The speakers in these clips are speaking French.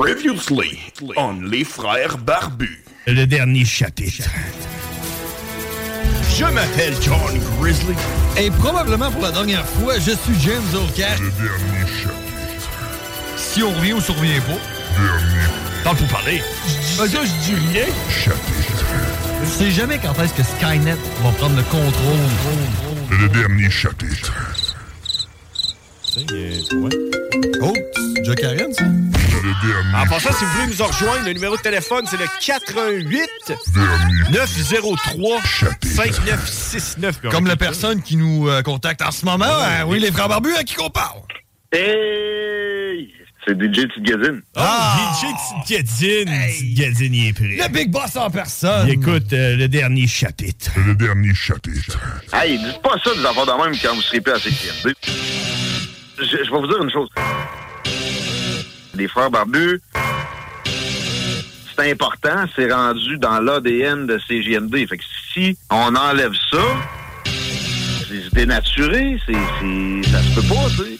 Previously on Les Frères Barbus. Le dernier chapitre. Je m'appelle John Grizzly. Et probablement pour la dernière fois, je suis James Olcash. Le dernier chapitre. Si on revient ou si on revient pas. Dernier Parle pour parler. Ben ça, je dis rien. chapitre. Je sais jamais quand est-ce que Skynet va prendre le contrôle. Le dernier chapitre. Oh, Joe Karen, ça? En passant, si vous voulez nous en rejoindre, le numéro de téléphone, c'est le 88 dernier 903 chapitre. 5969. Comme la personne qui nous euh, contacte en ce moment. hein, oui, les frères barbus, à qui qu'on parle? Hey! C'est DJ Tidgazine. Ah! DJ Gadine. Gadine, il est prêt. Le Big Boss en personne. Écoute, euh, le dernier chapitre. Le dernier chapitre. Hey, dites pas ça des affaires de même quand vous serez plus à CQMD. Je, je vais vous dire une chose. Les frères barbus, c'est important, c'est rendu dans l'ADN de CGMD. Fait que si on enlève ça, c'est dénaturé, c'est, ça se peut pas, tu sais.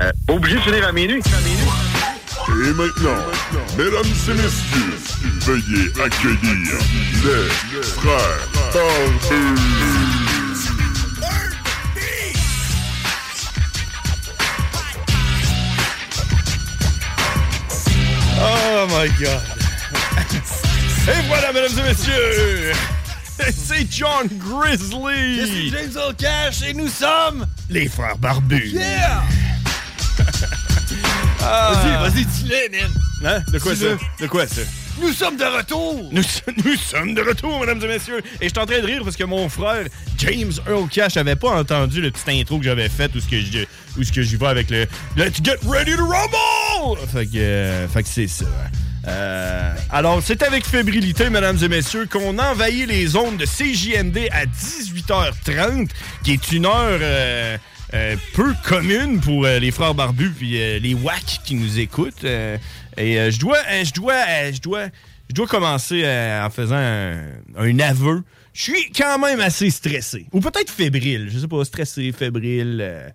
Euh, obligé de finir à minuit. À minuit. Et maintenant, mesdames et messieurs, veuillez accueillir les frères Barbus. My God. Et voilà, mesdames et messieurs, c'est John Grizzly. Je suis James Olcash et nous sommes... Les frères barbus. Yeah! Ah. Vas-y, vas-y, dis-le, man. Hein? De quoi ça? De quoi ça? Nous sommes de retour. Nous, nous sommes de retour, mesdames et messieurs. Et je suis en train de rire parce que mon frère, James Earl Cash, avait pas entendu le petit intro que j'avais fait où ce que je, où ce que j'y vais avec le Let's get ready to rumble! Fait que, euh, fait que c'est ça. Euh, alors, c'est avec fébrilité, mesdames et messieurs, qu'on envahit les ondes de CJMD à 18h30, qui est une heure euh, euh, peu commune pour les frères barbus puis les WAC qui nous écoutent. Et je dois, euh, je dois, je dois, je dois commencer en faisant un, un aveu. Je suis quand même assez stressé, ou peut-être fébrile. Je sais pas, stressé, fébrile.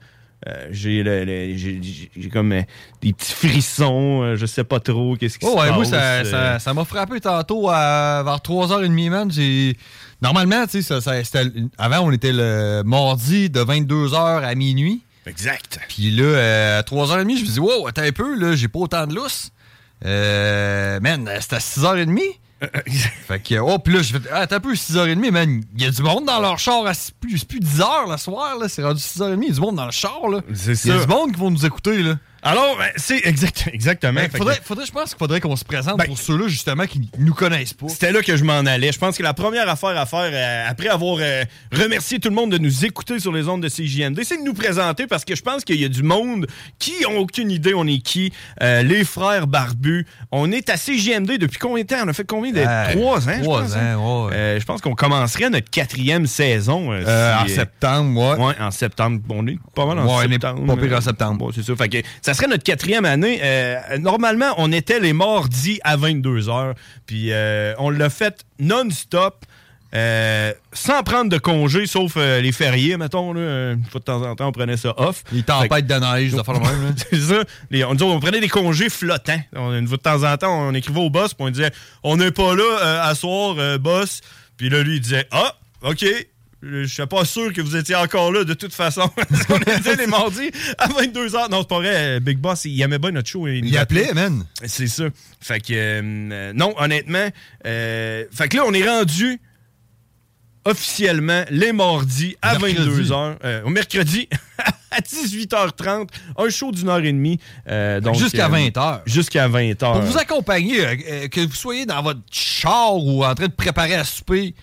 Euh, j'ai le- le- j'ai- comme euh, des petits frissons, euh, je sais pas trop qu'est-ce qui Oh, se ouais, passe. moi, ça, euh. ça, ça m'a frappé tantôt à, vers 3h30, man. J'ai... Normalement, tu sais, ça, ça- c'était- avant, on était le mardi de 22h à minuit. Exact. Puis là, à 3h30, je me dis, wow, attends un peu, là, j'ai pas autant de lousse. Euh, man, c'était à 6h30. fait que, oh, puis là, je fais, ah, un peu, 6h30, man. Il y a du monde dans leur char, à- c'est plus, plus 10h le soir, là. C'est rendu 6h30. Il y a du monde dans le char, là. C'est Il y a ça. du monde qui vont nous écouter, là. Alors, ben, c'est exact, exactement. Ben, faudrait, que- faudrait, je pense qu'il faudrait qu'on se présente Ben, pour ceux-là, justement, qui nous connaissent pas. C'était là que je m'en allais. Je pense que la première affaire à faire, euh, après avoir euh, remercié tout le monde de nous écouter sur les ondes de CJMD, c'est de nous présenter parce que je pense qu'il y a du monde qui ont aucune idée on est qui. Euh, les frères barbus. On est à CJMD depuis combien de temps? On a fait combien de... Trois ans, je trois pense. ans, hein? ouais. Euh, je pense qu'on commencerait notre quatrième saison. si, en septembre, ouais. Ouais, en septembre. On est pas mal en Ouais, on est septembre. pas pire en septembre. C'est ça. Fait que ça serait notre quatrième année. Euh, normalement, on était les mardis à 22h. Puis euh, on l'a fait non-stop. euh, sans prendre de congé, sauf euh, les fériés, mettons. Là, une fois de temps en temps, on prenait ça off. Les tempêtes de neige, ça fait le même. C'est ça. Les- on, disait, on prenait des congés flottants. On- une fois de temps en temps, on écrivait au boss, puis on disait On n'est pas là à soir, boss. Puis là, lui, il disait Ah, OK. Je suis pas sûr que vous étiez encore là de toute façon. Qu'on était les mardis à 22h. Non, c'est pas vrai. Big Boss, il aimait bien notre show. Il nous appelait, man. C'est ça. Fait que, euh, non, honnêtement, euh, fait que là, on est rendu officiellement les mardis à Mercredi. 22h, euh, au mercredi à 18h30, un show d'une heure et demie. euh, donc, Jusqu'à euh, 20h. Jusqu'à 20h. Pour vous accompagner, euh, euh, que vous soyez dans votre char ou en train de préparer à souper,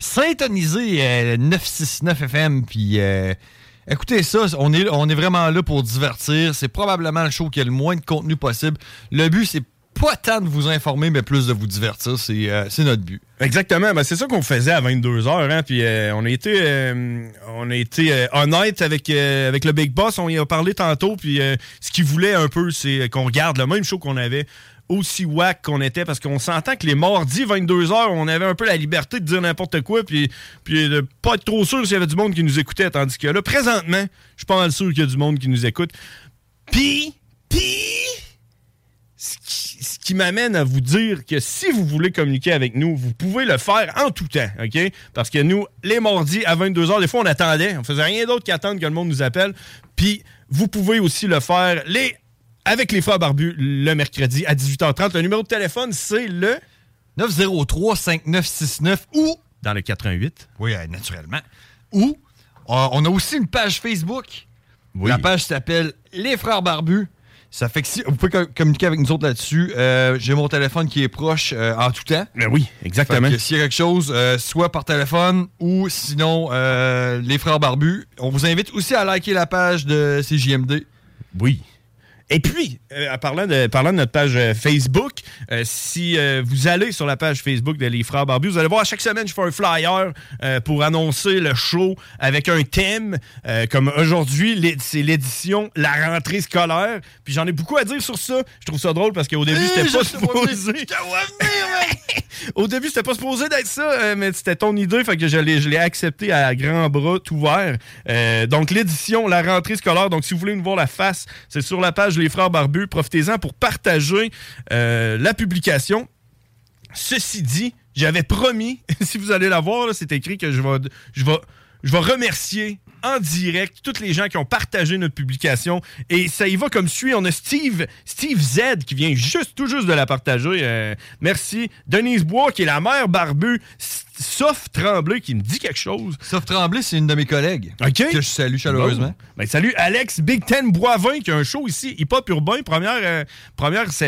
syntonisez euh, 969 FM, puis euh, écoutez ça, on est, on est vraiment là pour divertir. C'est probablement le show qui a le moins de contenu possible. Le but, c'est pas tant de vous informer, mais plus de vous divertir. C'est euh, notre but. Exactement, ben, c'est ça qu'on faisait à 22h, hein, puis euh, on a été, euh, on a été euh, honnête avec, euh, avec le Big Boss, on y a parlé tantôt, puis euh, ce qu'il voulait un peu, c'est qu'on regarde le même show qu'on avait, aussi whack qu'on était, parce qu'on s'entend que les mardis, 22h, on avait un peu la liberté de dire n'importe quoi, puis, puis de pas être trop sûr s'il y avait du monde qui nous écoutait, tandis que là, présentement, je suis pas mal sûr qu'il y a du monde qui nous écoute. Puis, puis, ce qui, ce qui m'amène à vous dire que si vous voulez communiquer avec nous, vous pouvez le faire en tout temps, OK? Parce que nous, les mardis à 22h, des fois, on attendait. On faisait rien d'autre qu'attendre que le monde nous appelle. Puis, vous pouvez aussi le faire les, avec les frères barbus le mercredi à 18h30. Le numéro de téléphone, c'est le 903-5969 ou, dans le 88. oui, euh, naturellement, ou euh, on a aussi une page Facebook. La page s'appelle Les Frères Barbus. Ça fait que si vous pouvez co- communiquer avec nous autres là-dessus, euh, j'ai mon téléphone qui est proche euh, en tout temps. Ben oui, exactement. Fait que S'il y a quelque chose, euh, soit par téléphone ou sinon les frères barbus. On vous invite aussi à liker la page de CJMD. Oui. Et puis, euh, en parlant de, parlant de notre page euh, Facebook, euh, si euh, vous allez sur la page Facebook de Les Frères Barbus, vous allez voir, chaque semaine, je fais un flyer pour annoncer le show avec un thème. Comme aujourd'hui, c'est l'édition La rentrée scolaire. Puis j'en ai beaucoup à dire sur ça. Je trouve ça drôle parce qu'au début, Hey, c'était pas supposé. Au début, c'était pas supposé d'être ça, mais c'était ton idée, fait que je l'ai, je l'ai accepté à grands bras, tout ouvert. Donc, l'édition, la rentrée scolaire. Donc, si vous voulez nous voir la face, c'est sur la page Les Frères Barbus. Profitez-en pour partager euh, la publication. Ceci dit, j'avais promis, si vous allez la voir, c'est écrit que je vais, je vais, remercier en direct toutes les gens qui ont partagé notre publication. Et ça y va comme suit. On a Steve, Steve Z qui vient juste, tout juste de la partager. Euh, merci. Denise Bois qui est la mère barbue. Sauf Tremblay qui me dit quelque chose. Sauf Tremblay, c'est une de mes collègues. OK. Que je salue chaleureusement. Bon. Ben, salut Alex Big Ten Boivin qui a un show ici, Hip Hop Urbain, première, euh, première, sa-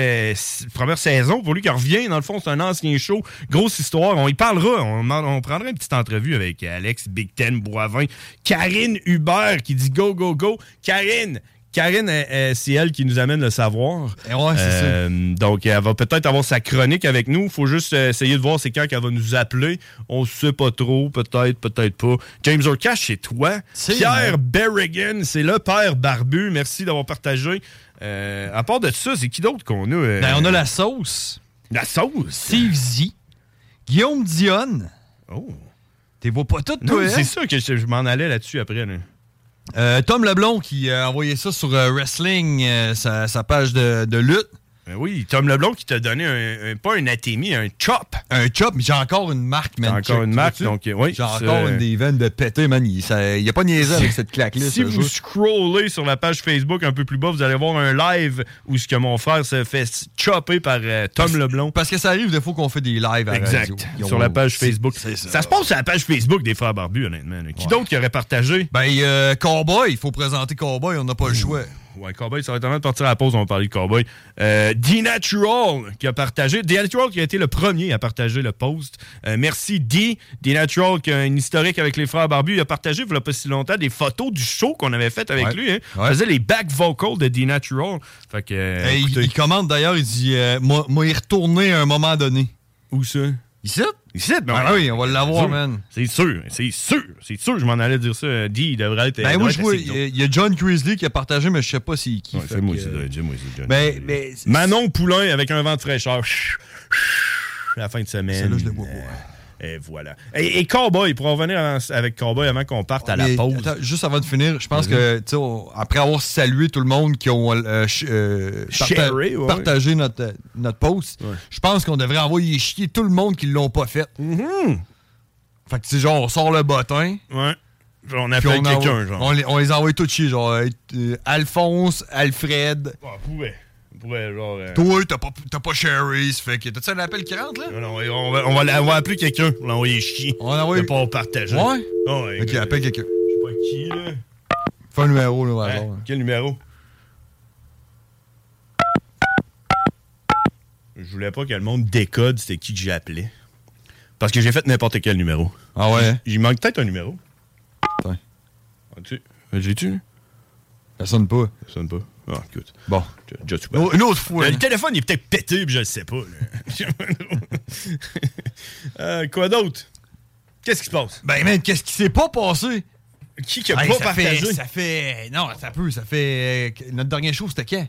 première saison pour lui qui revient. Dans le fond, c'est un ancien show. Grosse histoire. On y parlera. On, on prendra une petite entrevue avec Alex Big Ten Boivin. Karine Hubert qui dit go, go, go. Karine! Karine, c'est elle qui nous amène le savoir. Et ouais, c'est ça. Euh, Donc, elle va peut-être avoir sa chronique avec nous. faut juste euh, essayer de voir c'est quand qu'elle va nous appeler. On sait pas trop, peut-être, peut-être pas. James Orcash, c'est toi. Pierre. Berrigan, c'est le père barbu. Merci d'avoir partagé. Euh, à part de ça, c'est qui d'autre qu'on a? euh, Ben, on a la sauce. la sauce? Steve Z. Guillaume Dionne. Oh. T'es vois pas tout, toi, hein? c'est ça que je, je m'en allais là-dessus après. là. Euh, Tom Leblon qui a envoyé ça sur euh, Wrestling, euh, sa, page de lutte. Ben oui, Tom Leblon qui t'a donné un, un- pas un atémie, un chop. Un chop, mais j'ai encore une marque, man. T'as encore une marque, donc, oui, J'ai encore une des veines de pété, man. Il, il a pas niaisé avec cette claque-là. Si vous scrollez sur la page Facebook un peu plus bas, vous allez voir un live où ce que mon frère se fait chopper par euh, Tom Leblon. Parce que ça arrive des fois qu'on fait des lives à Exact. radio. Yo, Sur la page Facebook. ça. ça. se passe sur la page Facebook des Frères Barbus, honnêtement. Qui Ouais. d'autre qui aurait partagé? Ben, euh, Cowboy, il faut présenter Cowboy, on n'a pas le choix. Ouais, Cowboy, ça va être temps de partir à la pause, on va parler de Cowboy. Euh, D-Natural qui a partagé. D-Natural qui a été le premier à partager le post. Euh, merci D. D-Natural qui a un historique avec les frères Barbus. Il a partagé, il n'y a pas si longtemps, des photos du show qu'on avait fait avec Ouais. lui. Hein. Ouais. Il faisait les back vocals de D-Natural. Fait que, euh, il, commente d'ailleurs, il dit Moi, moi, y retourner à un moment donné. où ça? Ici? Ici, ben Ah oui, on va l'avoir, man. C'est sûr, c'est sûr, c'est sûr, je m'en allais dire ça. Euh, D, il devrait être. Ben, moi, devrait je vois, il y a- John Crisley qui a partagé, mais je sais pas c'est qui. Ouais, c'est moi que, aussi, euh, John, moi aussi, John. Ben, mais. Manon Poulain avec un vent de fraîcheur. La fin de semaine. Celle-là, je le vois pas. Et voilà. Et, et Cowboy, pour en revenir avec Cowboy avant qu'on parte à la Mais, pause. attends, juste avant de finir, je pense que, on- après avoir salué tout le monde qui ont euh, euh, parta- Sharé, ouais. partagé notre, notre post, je pense qu'on devrait envoyer chier tout le monde qui l'ont pas fait. Fait que, sais, genre, on sort le bottin. Ouais. On appelle quelqu'un, genre. On les, on les envoie tous chier, genre euh, Alphonse, Alfred. Pourrait. Genre. euh, Toi, t'as pas, t'as pas Sherry, ça fait que. T'as-tu un appel qui rentre, là? Non, non, on va, on va, on va appeler quelqu'un pour l'envoyer chier. On va envoyer. pas partager. Ouais? Ah ouais, Ok, écoute, appelle quelqu'un. Je sais pas qui, là. Fais un numéro, là, Hein? Quel numéro? Je voulais pas que le monde décode c'était qui que j'appelais. Parce que j'ai fait n'importe quel numéro. Ah ouais? Il manque peut-être un numéro. Attends. As-tu? J'ai-tu? Ça sonne pas. Ça sonne pas. Ah, écoute. Bon. Déjà, tu Une une autre fois. Le téléphone, il est peut-être pété, puis je le sais pas. Euh, quoi d'autre? Qu'est-ce qui se passe? Ben, man, qu'est-ce qui s'est pas passé? Qui qui a Hey, pas ça partagé? Fait, ça fait. Non, ça peut. Ça fait. euh, Notre dernier show, c'était quand?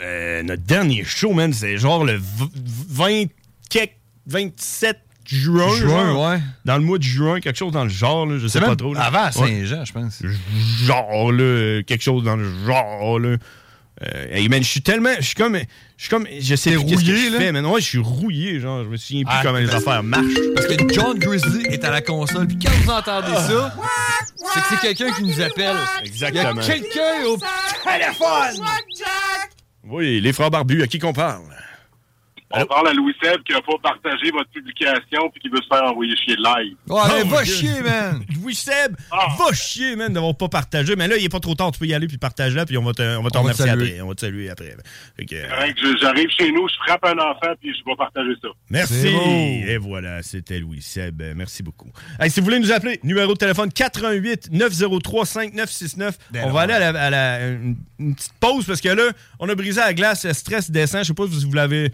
Euh, notre dernier show, man, c'est genre le v- 20, quelque- 27 juin. Juin, genre. ouais. Dans le mois de juin, quelque chose dans le genre, là, je sais pas trop. là. Avant Ouais. Saint-Jean, je pense. Genre, là, quelque chose dans le genre, là. Euh, hey, man, je suis tellement. Je suis comme. Je suis comme. Je sais plus qu'est-ce que rouillé, je là? fais, man. Ouais, je suis rouillé, genre. Je me souviens plus Ah, comment les affaires marchent. Parce que John Grizzly est à la console, puis quand vous entendez ça, c'est que c'est quelqu'un qui nous appelle. Exactement. Il y a quelqu'un au téléphone! Oui, les frères barbus, à qui qu'on parle? On parle à Louis Seb qui n'a pas partagé votre publication puis qui veut se faire envoyer chier live. Ouais, mais Oh, va chier, man! Louis Seb, Ah. va chier, man, d'avoir pas partagé. Mais là, il est pas trop tard. Tu peux y aller puis partager là, puis on va te, on va te On va remercier te saluer. après. On va te saluer après. J'arrive chez nous, je frappe un enfant puis je vais partager ça. Merci. Et voilà, c'était Louis Seb. Merci beaucoup. Hey, si vous voulez nous appeler, numéro de téléphone 88 903 5969. Ben on va aller à, la, à la- une, une petite pause parce que là, on a brisé la glace, le stress descend. Je sais pas si vous l'avez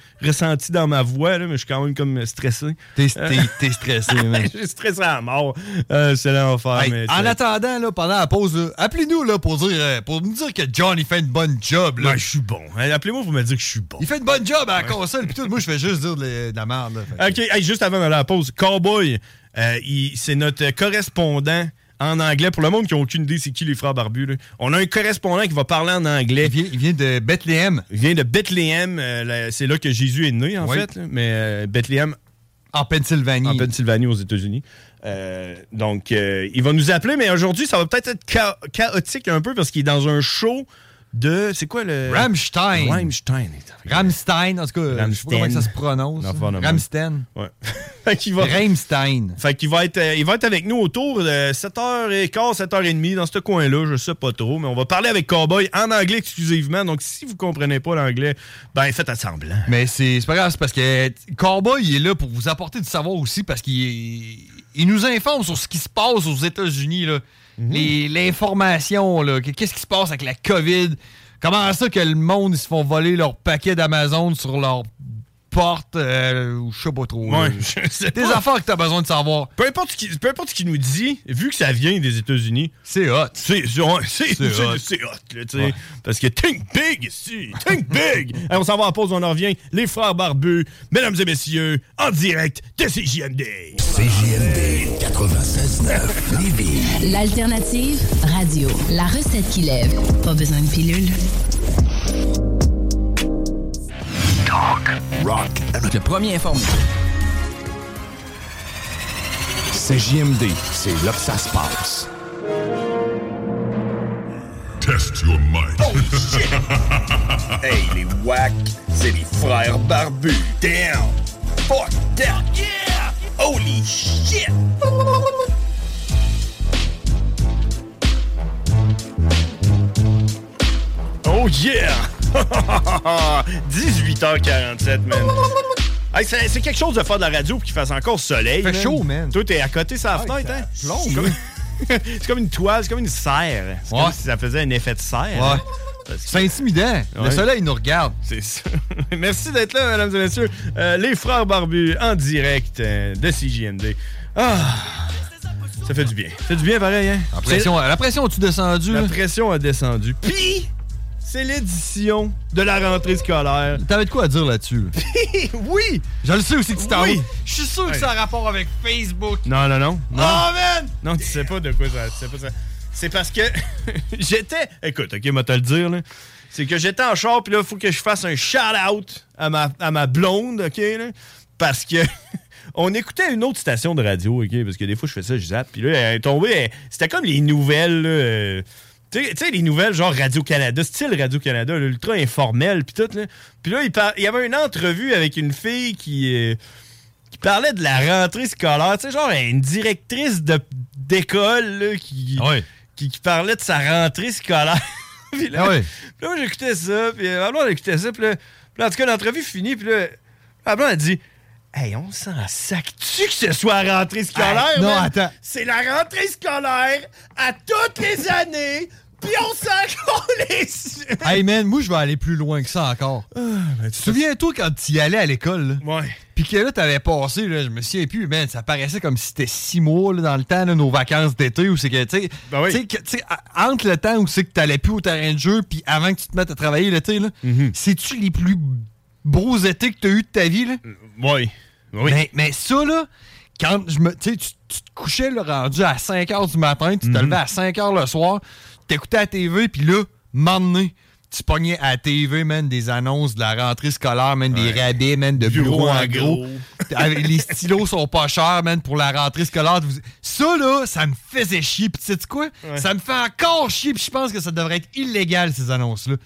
dans ma voix, là, mais je suis quand même comme stressé. T'es t'es- t'es stressé, man. Je suis stressé à mort. Euh, c'est l'enfer. Hey, mais en attendant, là, pendant la pause, appelez-nous là, pour, dire, euh, pour nous dire que John il fait une bonne job. Là. Ouais, je suis bon. Appelez-moi pour me dire que je suis bon. Il fait une bonne job à la console, puis tout. Moi, je fais juste dire de, de la merde. OK, hey, juste avant à la pause, Cowboy, euh, c'est notre correspondant en anglais. Pour le monde qui n'a aucune idée c'est qui les frères barbus, là. on a un correspondant qui va parler en anglais. Il vient, il vient de Bethléem, Il vient de Bethléem. euh, c'est là que Jésus est né, en Oui. fait. là. Mais euh, Bethléem, en Pennsylvanie. en Pennsylvanie, aux États-Unis. Euh, donc, il va nous appeler, mais aujourd'hui, ça va peut-être être cha- chaotique un peu parce qu'il est dans un show de. C'est quoi le. Rammstein. Rammstein. Rammstein, en tout cas, je sais pas comment Rammstein. ça se prononce. Rammstein. Ouais. fait qu'il va. Rammstein. Fait qu'il va être, euh, il va être avec nous autour de 7h15, 7h30 dans ce coin-là, je sais pas trop, mais on va parler avec Cowboy en anglais exclusivement. Donc si vous comprenez pas l'anglais, ben faites à semblant. Mais c'est pas grave, c'est parce que Cowboy, il est là pour vous apporter du savoir aussi, parce qu'il il nous informe sur ce qui se passe aux États-Unis, là. Mhm. Les- L'information, Qu'est-ce qui se passe avec la COVID? Comment ça que le monde, ils se font voler leur paquet d'Amazon sur leur porte, euh, ou je sais pas trop. là. Ouais, je sais Des pas. affaires que t'as besoin de savoir. Peu importe, ce qui, peu importe ce qu'il nous dit, vu que ça vient des États-Unis, C'est hot. c'est hot. c'est hot, là, tu sais. Ouais. Parce que think big ici, think big. Allez, on s'en va en pause, on en revient. Les frères barbus, mesdames et messieurs, en direct de CJMD. CJMD 96.9 Lévis. L'alternative radio. La recette qui lève. Pas besoin de pilule. Rock and Le premier informé. CJMD, c'est là que ça se passe. Test your mind. Hey, les wack, c'est les frères barbus. Damn! Fuck that! Yeah! Holy shit! Oh yeah! 18h47, man. Hey, c'est quelque chose de faire de la radio pour qu'il fasse encore soleil. Fait chaud, man. Toi, t'es à côté sa Ouais, fenêtre, ça hein? plombe, C'est comme... c'est comme une toile, c'est comme une serre. C'est Ouais. comme si ça faisait un effet de serre. Ouais. hein? Que- C'est intimidant. Le Ouais. soleil nous regarde. c'est ça. Merci d'être là, mesdames et messieurs. Euh, les frères barbus en direct euh, de CJMD. Ah! Ça fait du bien. Ça fait du bien pareil, hein? La pression, la pression as-tu descendu? La pression a descendu. Puis, c'est l'édition de la rentrée scolaire. T'avais de quoi à dire là-dessus? là? oui! Je le sais aussi que tu t'en Oui. Je suis sûr que ça a rapport avec Facebook. Non, non, non. Non, Oh, man! non tu sais pas de quoi ça. Tu sais pas ça. C'est parce que j'étais. Écoute, ok, moi te le dire, là. C'est que j'étais en char, puis là, il faut que je fasse un shout-out à ma, à ma blonde, ok, là, Parce que on écoutait une autre station de radio, OK? Parce que des fois, je fais ça, je zappe. Puis là, elle est tombée. elle- C'était comme les nouvelles, là, euh, tu sais- les nouvelles genre Radio-Canada, style Radio-Canada, là, ultra informel, puis tout. Là. Puis là, il, par- il y avait une entrevue avec une fille qui, euh, qui parlait de la rentrée scolaire. Tu sais, genre une directrice d'école là, qui, qui, qui parlait de sa rentrée scolaire. puis là, Ah puis là, j'écoutais ça, puis euh, blonde, elle écoutait ça, puis là, là, en tout cas, l'entrevue finie, puis là, blonde, a dit Hey, on s'en sac-tu que ce soit la rentrée scolaire? Ah, non, man? attends. C'est la rentrée scolaire à toutes les années, on s'en calisse! Hey man, moi je vais aller plus loin que ça encore. tu te souviens-toi quand tu y allais à l'école? là? Ouais. Puis que là, t'avais passé, là, je me souviens plus, man, ça paraissait comme si c'était six mois là, dans le temps, là, nos vacances d'été, où c'est que, tu sais, Ben oui. tu sais, tu sais, entre le temps où c'est que t'allais plus au terrain de jeu, puis avant que tu te mettes à travailler l'été, là, Mhm. c'est-tu les plus beaux étés que t'as eu de ta vie, là? Oui. Oui. Mais, mais ça, là, quand je me. Tu sais, tu tu te couchais là, rendu à 5 h du matin, tu te levais à 5 h le soir, t'écoutais à la TV, puis là, m'emmener. Tu pognais à la TV, man, des annonces de la rentrée scolaire, man, des rabais, man, de bureaux en gros. Les stylos sont pas chers, man, pour la rentrée scolaire. Ça, là, ça me faisait chier. Puis tu sais quoi? Ouais. Ça me fait encore chier. Puis je pense que ça devrait être illégal, ces annonces-là.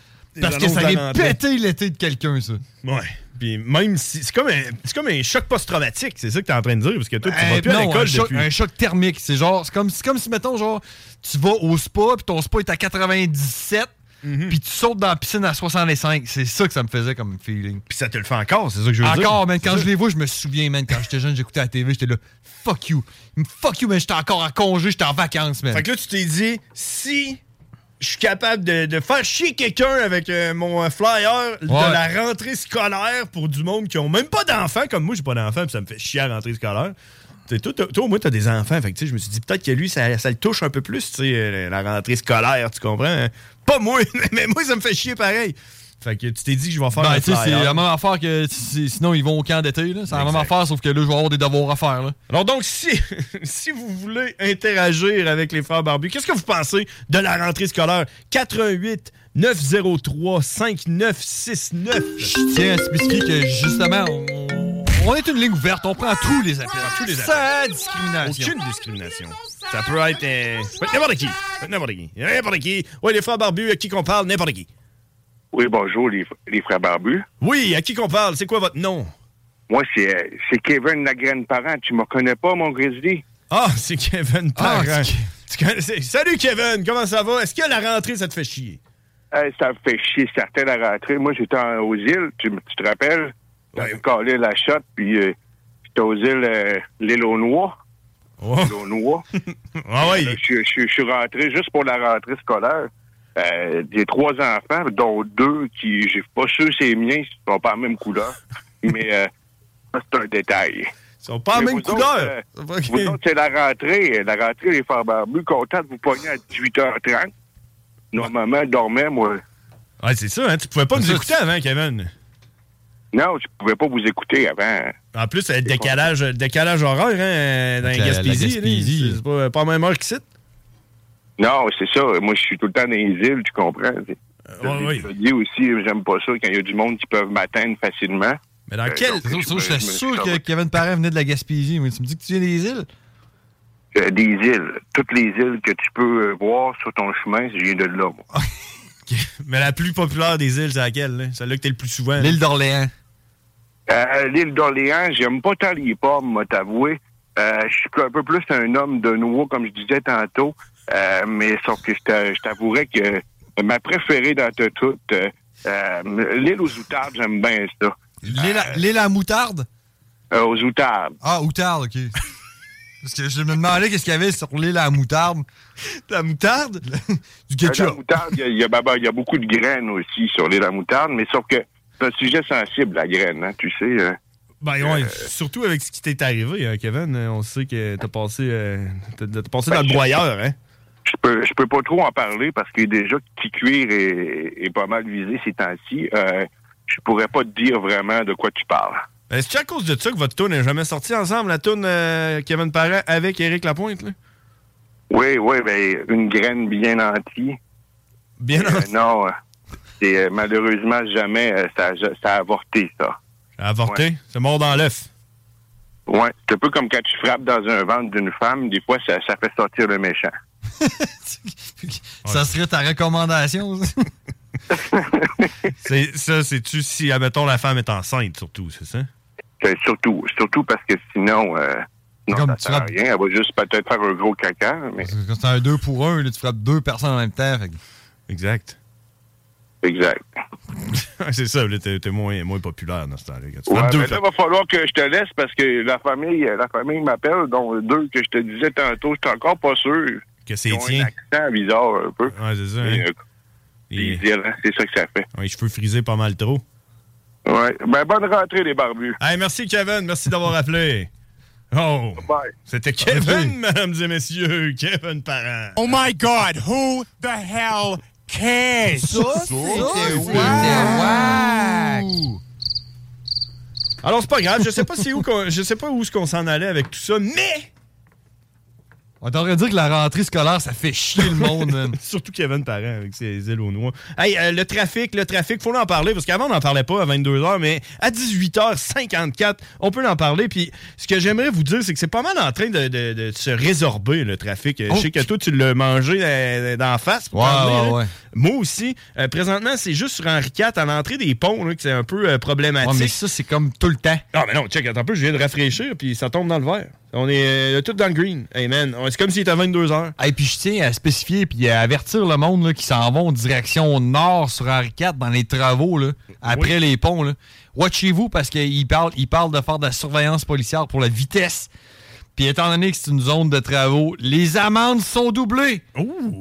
Parce que ça rentrée. péter l'été de quelqu'un, ça. Ouais. Puis même si. C'est comme, un- comme un choc post-traumatique, c'est ça que t'es en train de dire, parce que toi, tu Euh, vas plus à non, l'école un choc, depuis. un choc thermique. C'est genre, c'est comme, comme si, mettons, genre, tu vas au spa, puis ton spa est à 97, Mhm. puis tu sautes dans la piscine à 65. C'est ça que ça me faisait comme feeling. Puis ça te le fait encore, c'est ça que je veux dire. Encore, man. Quand je les vois, je me souviens, man. Quand j'étais jeune, j'écoutais la TV, j'étais là, fuck you. Fuck you, man. J'étais encore en congé, j'étais en vacances, man. Fait que là, tu t'es dit, si je suis capable de, de faire chier quelqu'un avec euh, mon flyer de la rentrée scolaire pour du monde qui ont même pas d'enfants, comme moi, j'ai pas d'enfants, puis ça me fait chier à la rentrée scolaire. Toi, toi, au moins, t'as des enfants. Fait que, je me suis dit, peut-être que lui, ça, ça le touche un peu plus, tu sais, euh, la rentrée scolaire, tu comprends? hein? Pas moi, mais moi, ça me fait chier pareil. Fait que tu t'es dit que je vais faire Ben, un tu sais, c'est la même affaire que sinon ils vont au camp d'été. là. C'est la même affaire, sauf que là, je vais avoir des devoirs à faire. Là. Alors donc, si, si vous voulez interagir avec les frères barbus, qu'est-ce que vous pensez de la rentrée scolaire? 88 903 5969. Je tiens à spécifier que justement, on, on est une ligne ouverte, on prend tous les appels. tous les Sans appels. discrimination. Aucune discrimination. Ça peut être, euh, n'importe qui. N'importe qui. N'importe qui. Oui, les frères barbus, à qui qu'on parle? N'importe qui. Oui, bonjour, les, les frères barbus. Oui, à qui qu'on parle? C'est quoi votre nom? Moi, c'est c'est Kevin Lagraine Parent. Tu me connais pas, mon Grizzly? Ah, c'est Kevin Ah, Parent. Tu Salut Kevin, comment ça va? Est-ce que la rentrée, ça te fait chier? Euh, ça me fait chier, certain, la rentrée. Moi, j'étais en- aux îles, tu, tu te rappelles? J'avais collé la shot, puis euh, j'étais aux îles euh, l'île aux Noix. L'île aux Noix. ah je- je suis rentré juste pour la rentrée scolaire. Euh, J'ai trois enfants, dont deux qui, j'ai pas sûr c'est les miens, ils sont pas la même couleur. Mais euh, ça, c'est un détail. Ils sont pas la même vous autres, couleur. euh, vous autres, c'est la rentrée. La rentrée, les frères barbus, content de vous pogner à 18h30. Normalement, je dormais, moi. Ouais, c'est ça, hein? Tu pouvais pas nous écouter avant, Kevin. Non, je pouvais pas vous écouter avant. En plus, le décalage, le décalage horaire, hein, dans la Gaspésie. C'est pas, pas la même heure qu'ici. Non, c'est ça. Moi, je suis tout le temps dans les îles, tu comprends. oui. Je dis aussi, j'aime pas ça quand il y a du monde qui peuvent m'atteindre facilement. Mais dans quel. J'étais sûr que Kevin Parent venait de la Gaspésie, mais tu me dis que tu viens des îles? Euh, des îles. Toutes les îles que tu peux euh, voir sur ton chemin, je viens de là, moi. Mais la plus populaire des îles, c'est laquelle? là? Celle-là que t'es le plus souvent. L'île d'Orléans. Euh, L'île d'Orléans, j'aime pas tant les pommes, moi, t'avouer. Euh, je suis un peu plus un homme de nouveau, comme je disais tantôt. Euh, mais sauf que je t'a- je t'avouerais que ma préférée dans tout, toutes, euh, euh, l'île aux outardes, j'aime bien ça. L'île à- L'île à moutarde? Euh, aux outardes. Ah, outarde, OK. Parce que je me demandais qu'est-ce qu'il y avait sur l'île à moutarde. La moutarde? du Euh, La ketchup. moutarde, il y a- il y, a, ben, ben, il y a beaucoup de graines aussi sur l'île à moutarde, mais sauf que c'est un sujet sensible, la graine, hein, tu sais. euh. Ben ouais, surtout avec ce qui t'est arrivé, hein, Kevin. euh, On sait que t'as passé, euh, t'as- t'as passé Ben, dans le broyeur, hein? Je peux, je peux pas trop en parler parce que déjà, cuir est, est pas mal visé ces temps-ci. Euh, je pourrais pas te dire vraiment de quoi tu parles. Est-ce que c'est à cause de ça que votre tune n'est jamais sortie ensemble, la tune euh, Kevin Parent avec Éric Lapointe? Là? Oui, oui, ben, une graine bien entière. Bien Euh, Non, euh, c'est euh, malheureusement jamais, ça, a- ça a avorté, ça. Avorté? C'est mort dans l'œuf. Ouais, c'est un peu comme quand tu frappes dans un ventre d'une femme, des fois, ça, ça fait sortir le méchant. Ça serait ta recommandation? ça? C'est- ça, c'est-tu si, admettons, la femme est enceinte, surtout, c'est ça? C'est surtout, surtout parce que sinon, euh, non, Comme ça tu sert à frappes- rien. Elle va juste peut-être faire un gros caca, mais Quand c'est un 2 pour 1, tu frappes deux personnes en même temps. fait Exact. exact. c'est ça, là, t'es t'es moins, moins populaire dans ce temps-là. Ouais, deux, mais là, il va falloir que je te laisse parce que la famille, la famille m'appelle, dont deux que je te disais tantôt, je suis encore pas sûr. Que c'est tien. un accent bizarre un peu. Ouais, c'est ça. Hein. euh, Et- c'est ça que ça fait. Ouais, les cheveux frisés pas mal trop. Ouais. Ben, bonne rentrée, les barbus. Hey, merci, Kevin. Merci d'avoir appelé. Oh, Bye. c'était Kevin, mesdames et messieurs. Kevin Parent. Oh my God, who the hell cares? Alors, c'est pas grave. Je sais pas, où je sais pas où est-ce qu'on s'en allait avec tout ça, mais... On t'aurait dit que la rentrée scolaire, ça fait chier le monde. man. Surtout Kevin Parent avec ses ailes aux noix. Hey, euh, le trafic, le trafic, faut en parler parce qu'avant on n'en parlait pas à 22h, mais à 18h54, on peut en parler. Puis ce que j'aimerais vous dire, c'est que c'est pas mal en train de, de- de se résorber le trafic. Je sais que toi tu l'as mangé euh, d'en face. ouais, ouais. Moi aussi. Euh, présentement, c'est juste sur Henri IV à l'entrée des ponts là, que c'est un peu euh, problématique. Ouais, mais ça, c'est comme tout le temps. Ah, mais non, check, attends un peu, je viens de rafraîchir, puis ça tombe dans le verre. On est euh, tout dans le green. Hey man, c'est comme s'il était 22 h Et puis je tiens à spécifier puis à avertir le monde là, qui s'en vont en direction nord sur Henri IV dans les travaux, là, après les ponts. Là. Watchez-vous parce qu'il parle, il parle de faire de la surveillance policière pour la vitesse. Puis étant donné que c'est une zone de travaux, les amendes sont doublées.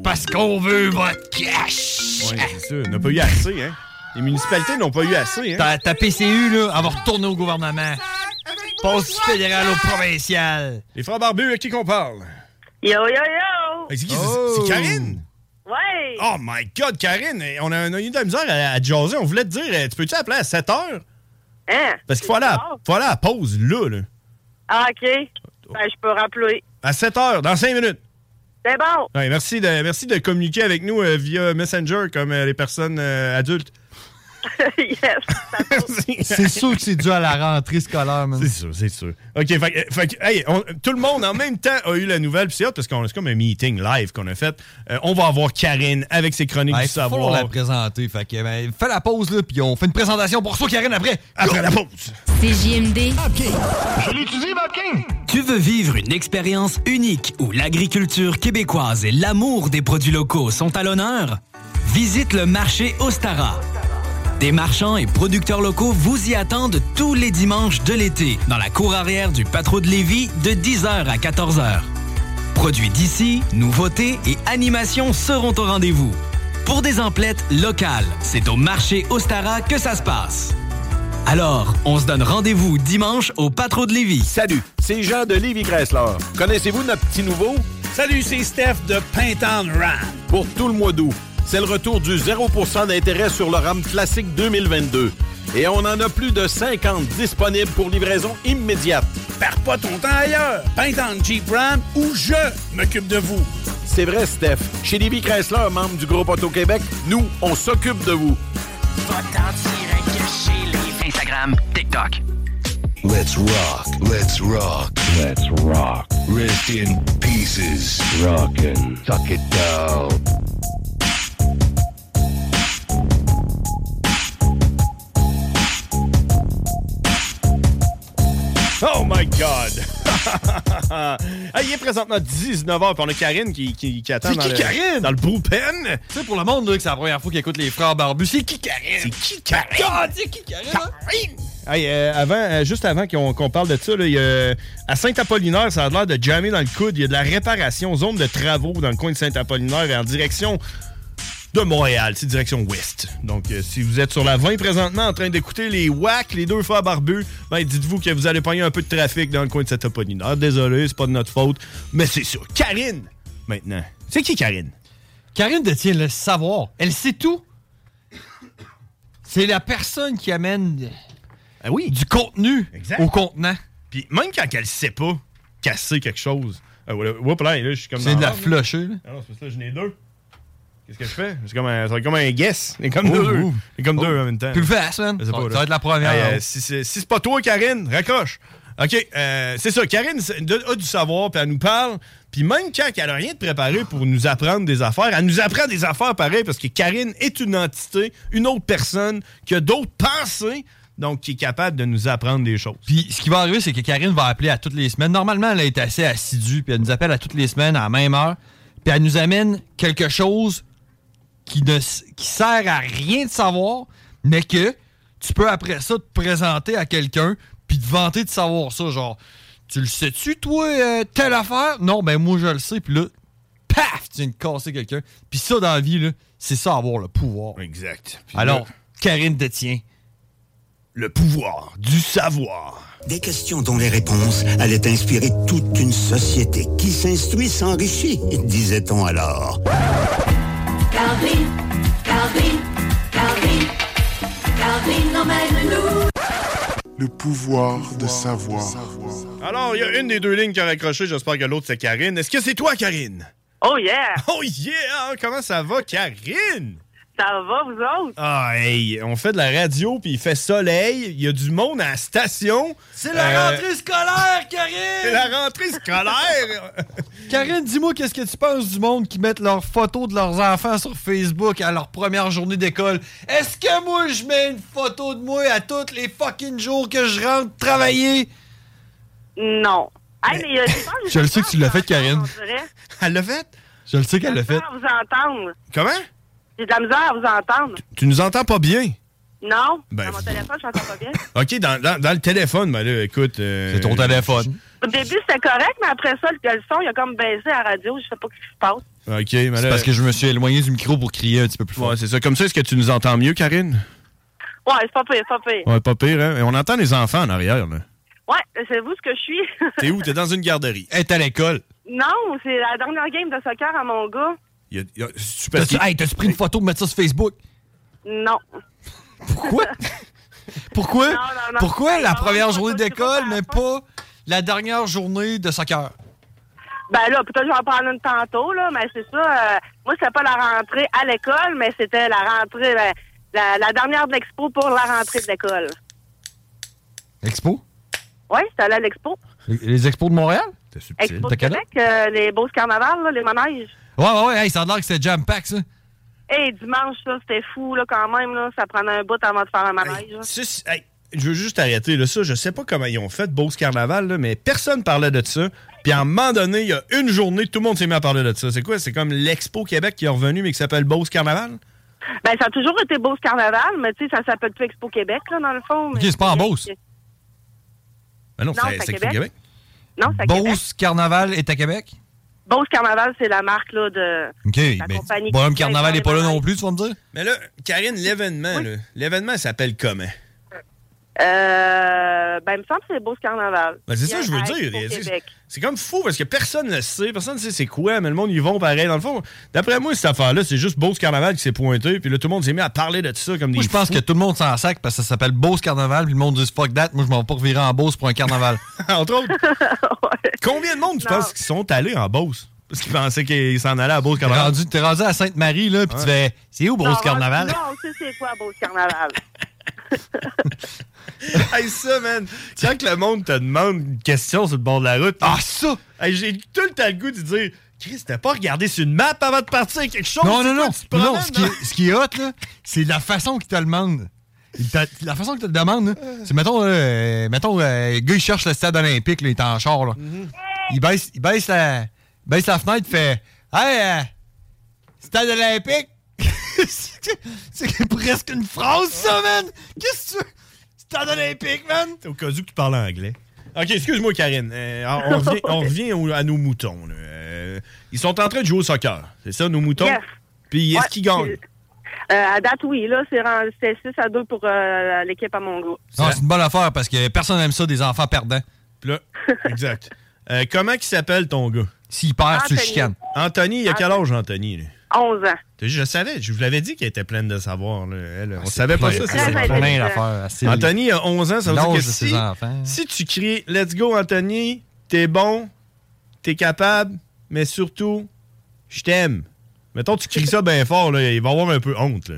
Parce qu'on veut votre cash. Ouais, c'est ça. On n'a pas eu assez, hein. Les municipalités n'ont pas eu assez, hein. Ta, ta PCU, là, elle va retourner au gouvernement. Passe du fédéral au provincial. Les frères barbus, à qui qu'on parle? Yo, yo, yo! Hey, c'est qui? C'est- C'est Karine? Ouais! Oh my God, Karine! On a, on a eu de la misère à, à jaser. On voulait te dire, tu peux-tu appeler à 7 heures? Hein? Parce qu'il faut aller, à, faut aller à la pause, là, là. Ah, OK. Ben, je peux rappeler. À 7 heures, dans 5 minutes. C'est bon! Ouais, merci, de, merci de communiquer avec nous euh, via Messenger comme euh, les personnes euh, adultes. yes! C'est sûr que c'est dû à la rentrée scolaire, man. C'est sûr, c'est sûr. OK, fait, que- fait hey, on- tout le monde en même temps a eu la nouvelle, puis c'est parce qu'on c'est comme un meeting live qu'on a fait. Euh, on va avoir Karine avec ses chroniques Ouais, du faut savoir. la présenter. Fait que, ben, fais la pause, là, puis on fait une présentation pour ça, Karine, après. Après la pause. CJMD. Je l'utilise, Vapking! Tu veux vivre une expérience unique où l'agriculture québécoise et l'amour des produits locaux sont à l'honneur? Visite le marché Ostara. Des marchands et producteurs locaux vous y attendent tous les dimanches de l'été dans la cour arrière du Patro de Lévis de 10h à 14h. Produits d'ici, nouveautés et animations seront au rendez-vous. Pour des emplettes locales, c'est au marché Ostara que ça se passe. Alors, on se donne rendez-vous dimanche au Patro de Lévis. Salut, c'est Jean de Lévis Chrysler. Connaissez-vous notre petit nouveau? Salut, c'est Steph de Pintown Ram. Pour tout le mois d'août, c'est le retour du 0% d'intérêt sur le RAM classique 2022. Et on en a plus de 50 disponibles pour livraison immédiate. Perds pas ton temps ailleurs. Pintown Jeep Ram ou je m'occupe de vous. C'est vrai, Steph. Chez Lévis Chrysler, membre du groupe Auto-Québec, nous, on s'occupe de vous. Instagram, TikTok. Let's rock, let's rock, let's rock. Rest in pieces. Rockin', tuck it down. Oh my God! Ah, il est présentement 19h, puis on a Karine qui, qui, qui attend dans, qui, le, Karine? dans le bullpen? Tu sais, pour le monde, là, que c'est la première fois qu'ils écoutent les frères barbus, c'est qui Karine? C'est qui Karine? God, c'est qui Karine? hein? Hey, euh, avant, euh, juste avant qu'on parle de ça, là, y a- à Saint-Apollinaire, ça a l'air de jammer dans le coude. Il y a de la réparation, zone de travaux dans le coin de Saint-Apollinaire en direction de Montréal, c'est direction ouest. Donc, euh, si vous êtes sur la 20 présentement en train d'écouter les WAC, les deux frères barbus, ben, dites-vous que vous allez pogner un peu de trafic dans le coin de Saint-Apollinaire. Désolé, c'est pas de notre faute, mais c'est ça. Karine, maintenant. C'est qui Karine? Karine détient le savoir. Elle sait tout. C'est la personne qui amène Ah oui. du contenu Exact. au contenant. Puis même quand elle sait pas sait quelque chose. Oups, là, là, je suis comme C'est de la flusher, là. Ah non, c'est parce que là, j'en ai deux. Qu'est-ce que je fais? C'est comme un, ça va être comme un guess. C'est comme Oh, deux. C'est comme deux en même temps. Puis le fast, man. Ça va- être la première, euh, si c'est pas toi, Karine, raccroche. OK, euh, c'est ça. Karine a du savoir, puis elle nous parle. Puis même quand elle a rien de préparé pour nous apprendre des affaires, elle nous apprend des affaires pareilles parce que Karine est une entité, une autre personne qui a d'autres pensées, donc qui est capable de nous apprendre des choses. Puis ce qui va arriver, c'est que Karine va appeler à toutes les semaines. Normalement, elle est assez assidue, puis elle nous appelle à toutes les semaines à la même heure. Puis elle nous amène quelque chose qui ne s- qui sert à rien de savoir, mais que tu peux après ça te présenter à quelqu'un, puis te vanter de savoir ça. Genre, tu le sais-tu, toi, euh, telle affaire? Non, ben moi, je le sais. Puis là, paf, tu viens de casser quelqu'un. Puis ça, dans la vie, là, c'est ça, avoir le pouvoir. Exact. Alors, là- Karine détient le pouvoir du savoir. Des questions dont les réponses allaient inspirer toute une société qui s'instruit s'enrichit, disait-on alors. Calvin, Calvin, Calvin, Calvin emmène-nous. Le pouvoir de savoir. Alors, il y a une des deux lignes qui a raccroché. J'espère que l'autre, c'est Karine. Est-ce que c'est toi, Karine? Oh yeah! Oh yeah! Comment ça va, Karine? Ça va, vous autres? Ah, hey, on fait de la radio, puis il fait soleil. Il y a du monde à la station. C'est la Euh, rentrée scolaire, Karine! C'est la rentrée scolaire! Karine, dis-moi qu'est-ce que tu penses du monde qui mettent leurs photos de leurs enfants sur Facebook à leur première journée d'école? Est-ce que moi je mets une photo de moi à tous les fucking jours que je rentre travailler? Non. Hey, mais, euh, je le sais que tu l'as fait, Karine. Elle l'a fait? Je le sais qu'elle l'a fait. vous entendre. Comment? J'ai de la misère à vous entendre. Tu nous entends pas bien? Non? Ben, Dans mon téléphone, je n'entends pas bien. OK, dans, dans- dans le téléphone, ben là, écoute... c'est ton téléphone. Au début, c'était correct, mais après ça, le, le son, il a comme baissé à la radio. Je sais pas ce qui se passe. OK, mais là... C'est parce que je me suis éloigné du micro pour crier un petit peu plus fort. Ouais, c'est ça. Comme ça, est-ce que tu nous entends mieux, Karine? Ouais, c'est pas pire, c'est pas pire. Ouais, pas pire, hein? Et on entend les enfants en arrière, là. Ouais, c'est vous ce que je suis. T'es où? T'es dans une garderie. Elle est à l'école. non, c'est la dernière game de soccer à mon gars. Il y a- T'as-tu qu'il- hey, t'as-tu pris une photo pour mettre ça sur Facebook? Non. Pourquoi? Pourquoi? Non, non, non. Pourquoi la Non, première non, journée d'école, mais pas la dernière journée de soccer? Ben là, peut-être que je vais en parler une tantôt, là, mais c'est ça. euh, moi, c'était pas la rentrée à l'école, mais c'était la rentrée, ben, la, la dernière de l'expo pour la rentrée de l'école. Expo? Oui, c'était allé à l'expo. Les, les expos de Montréal? Expo de T'as quel âge? Québec, euh, les beaux carnavals, là, les manèges. Ouais, ouais, ouais, hey, ça a l'air que c'était jam-pack, ça. Et dimanche, ça, c'était fou, là, quand même, là. Ça prenait un bout avant de faire un là. Hey, je veux juste arrêter là, ça. Je sais pas comment ils ont fait Beauce Carnaval, là, mais personne parlait de ça. Puis à un moment donné, il y a une journée, tout le monde s'est mis à parler de ça. C'est quoi? C'est comme l'Expo Québec qui est revenu, mais qui s'appelle Beauce Carnaval? Ben, ça a toujours été Beauce Carnaval, mais tu sais, ça s'appelle plus Expo Québec, là, dans le fond. Ok, c'est pas en Beauce. Ben non, Non, c'est Québec. Québec. Non, c'est Québec. Beauce Carnaval est à Québec? Beauce Carnaval, c'est la marque, là, de. La mais compagnie Bonhomme Carnaval les est pas là non plus, tu vas me dire? Mais là, Karine, l'événement, là, l'événement il s'appelle comment? Euh, ben, il me semble que c'est Beauce Carnaval. Ben, c'est ça que je veux dire. C'est- Québec. C'est comme fou parce que personne ne sait, personne ne sait c'est quoi, mais le monde y vont pareil. Dans le fond, d'après moi, cette affaire-là, c'est juste Beauce Carnaval qui s'est pointé, puis là, tout le monde s'est mis à parler de ça comme des Moi, je pense fous. que tout le monde s'en sac parce que ça s'appelle Beauce Carnaval, puis le monde dit fuck that, moi je m'en vais pas revirer en Beauce pour un carnaval. Entre autres. Combien de monde tu penses qui sont allés en Beauce? Parce qu'ils pensaient qu'ils s'en allaient à Beauce T'es Carnaval. rendu, t'es rendu à Sainte-Marie, là, puis tu Ouais. fais c'est où Beauce Non, Carnaval? Non, on sait c'est quoi Beauce Carnaval. hey, ça, man. Quand que le monde te demande une question sur le bord de la route. Ah, ça! Hey, J'ai tout le temps le goût de dire Chris, t'as pas regardé sur une map avant de partir quelque chose? Non, non, non. tu te Non, ce qui, est, ce qui est hot, là, c'est la façon qu'il te le demande. La façon qu'il te le demande, là, c'est, mettons, là, euh, mettons euh, le gars, il cherche le stade olympique, là, il est en char, là. il, baisse, il, baisse la, il baisse la fenêtre, fait Hey, euh, stade olympique! c'est, c'est presque une phrase, ça, man! Qu'est-ce que tu veux? Stade olympique, man! Au cas où tu parles anglais. Ok, excuse-moi, Karine. Euh, on revient, on revient au- à nos moutons. là. Euh, ils sont en train de jouer au soccer. C'est ça, nos moutons? Yes. Puis est-ce Ouais, qu'ils gagnent? Euh, à date, oui, là, c'est rendu- c'est 6 à 2 pour euh, l'équipe à mon. Non, c'est une bonne affaire parce que personne n'aime ça, des enfants perdants. Puis là, exact. Euh, comment il s'appelle ton gars? S'il perd, tu le chicanes. Anthony, il a quel âge, Anthony? là? 11 ans. Je savais, je vous l'avais dit qu'elle était pleine de savoir. là, elle. on c'est savait pas ça. c'est plein d'affaires. Anthony a 11 ans, ça veut dire que si, enfants. si tu cries « Let's go, Anthony », t'es bon, t'es capable, mais surtout, je t'aime. Mettons, tu cries ça bien fort, là, il va avoir un peu honte. Là.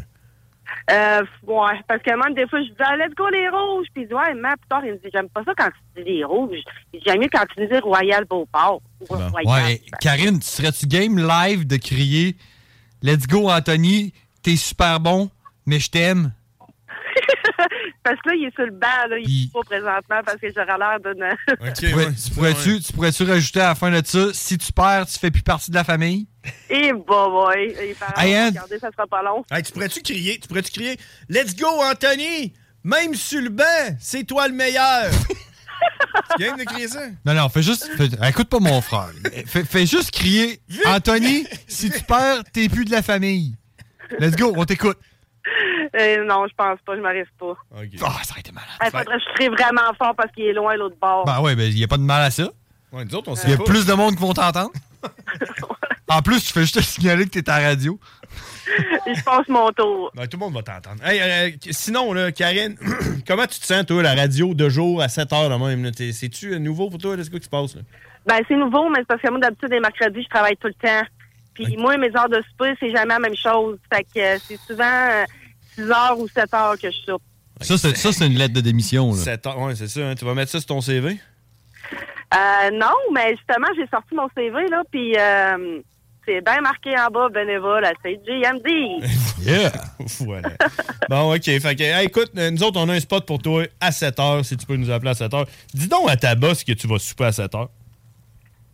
Euh, ouais, parce que moi, des fois, je dis, ah, let's go les rouges. Puis il dit, ouais, mais plus tard, il me dit, j'aime pas ça quand tu dis les rouges. J'aime mieux quand tu dis Royal Beauport. Ou Royal. Ouais, Karine, serais-tu game live de crier Let's go, Anthony, t'es super bon, mais je t'aime? Parce que là, il est sur le banc, là, il est pas présentement parce que j'aurais l'air d'une. Tu pourrais- tu pourrais-tu tu pourrais-tu rajouter à la fin de ça, si tu perds, tu fais plus partie de la famille? Et bah, Anne. regardez, ça sera pas long. Hey, tu pourrais-tu crier, tu pourrais-tu crier Let's go, Anthony! Même sur le banc, c'est toi le meilleur! tu game de crier ça? Non, non, fais juste. fais- écoute pas mon frère. Fais, fais juste crier Anthony, si tu perds, t'es plus de la famille. Let's go, on t'écoute. Euh, non, je pense pas, je m'arrive pas. Ah, ça aurait été malade. Il faudrait que je crie vraiment fort parce qu'il est loin l'autre bord. Ben ouais, ben il y a pas de mal à ça. Ouais, nous autres, on Il y a plus de monde qui vont t'entendre. en plus, tu fais juste te signaler que t'es à la radio. je passe mon tour. Ben, tout le monde va t'entendre. Hey, euh, sinon, là, Karine, comment tu te sens, toi, la radio de jour à 7 h même? là? T'es- C'est-tu euh, nouveau pour toi? quoi qui se passe? Là? Ben, c'est nouveau, mais c'est parce que moi, d'habitude, les mercredis, je travaille tout le temps. Puis moi, mes heures de souper, c'est jamais la même chose. Fait que euh, c'est souvent 6 heures ou 7 heures que je soupe. Ça, c'est ça, c'est une lettre de démission. Là. 7 h ouais, c'est ça. hein? Tu vas mettre ça sur ton CV? Euh, non, mais justement, j'ai sorti mon CV, là, puis euh, c'est bien marqué en bas, bénévole à CJMD. Yeah! voilà. Bon, OK. Fait que, hey, écoute, euh, nous autres, on a un spot pour toi à 7 h si tu peux nous appeler à 7 h Dis donc à ta boss que tu vas souper à 7 h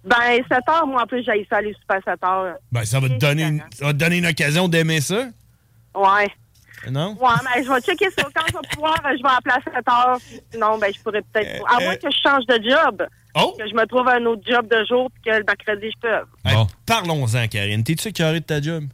Ben, 7 heures, moi, en plus, j'ai ça aller super à 7 heures. Ben, ça va te donner une, ça va te donner une occasion d'aimer ça? Ouais. Non? Ouais, mais je vais checker ça. Quand je vais pouvoir, je vais appeler à 7 heures. Sinon, ben, je pourrais peut-être. À moins que je change de job. Que je me trouve un autre job de jour puis que le mercredi, je peux. Hey, Parlons-en, Karine. T'es-tu carré de ta job?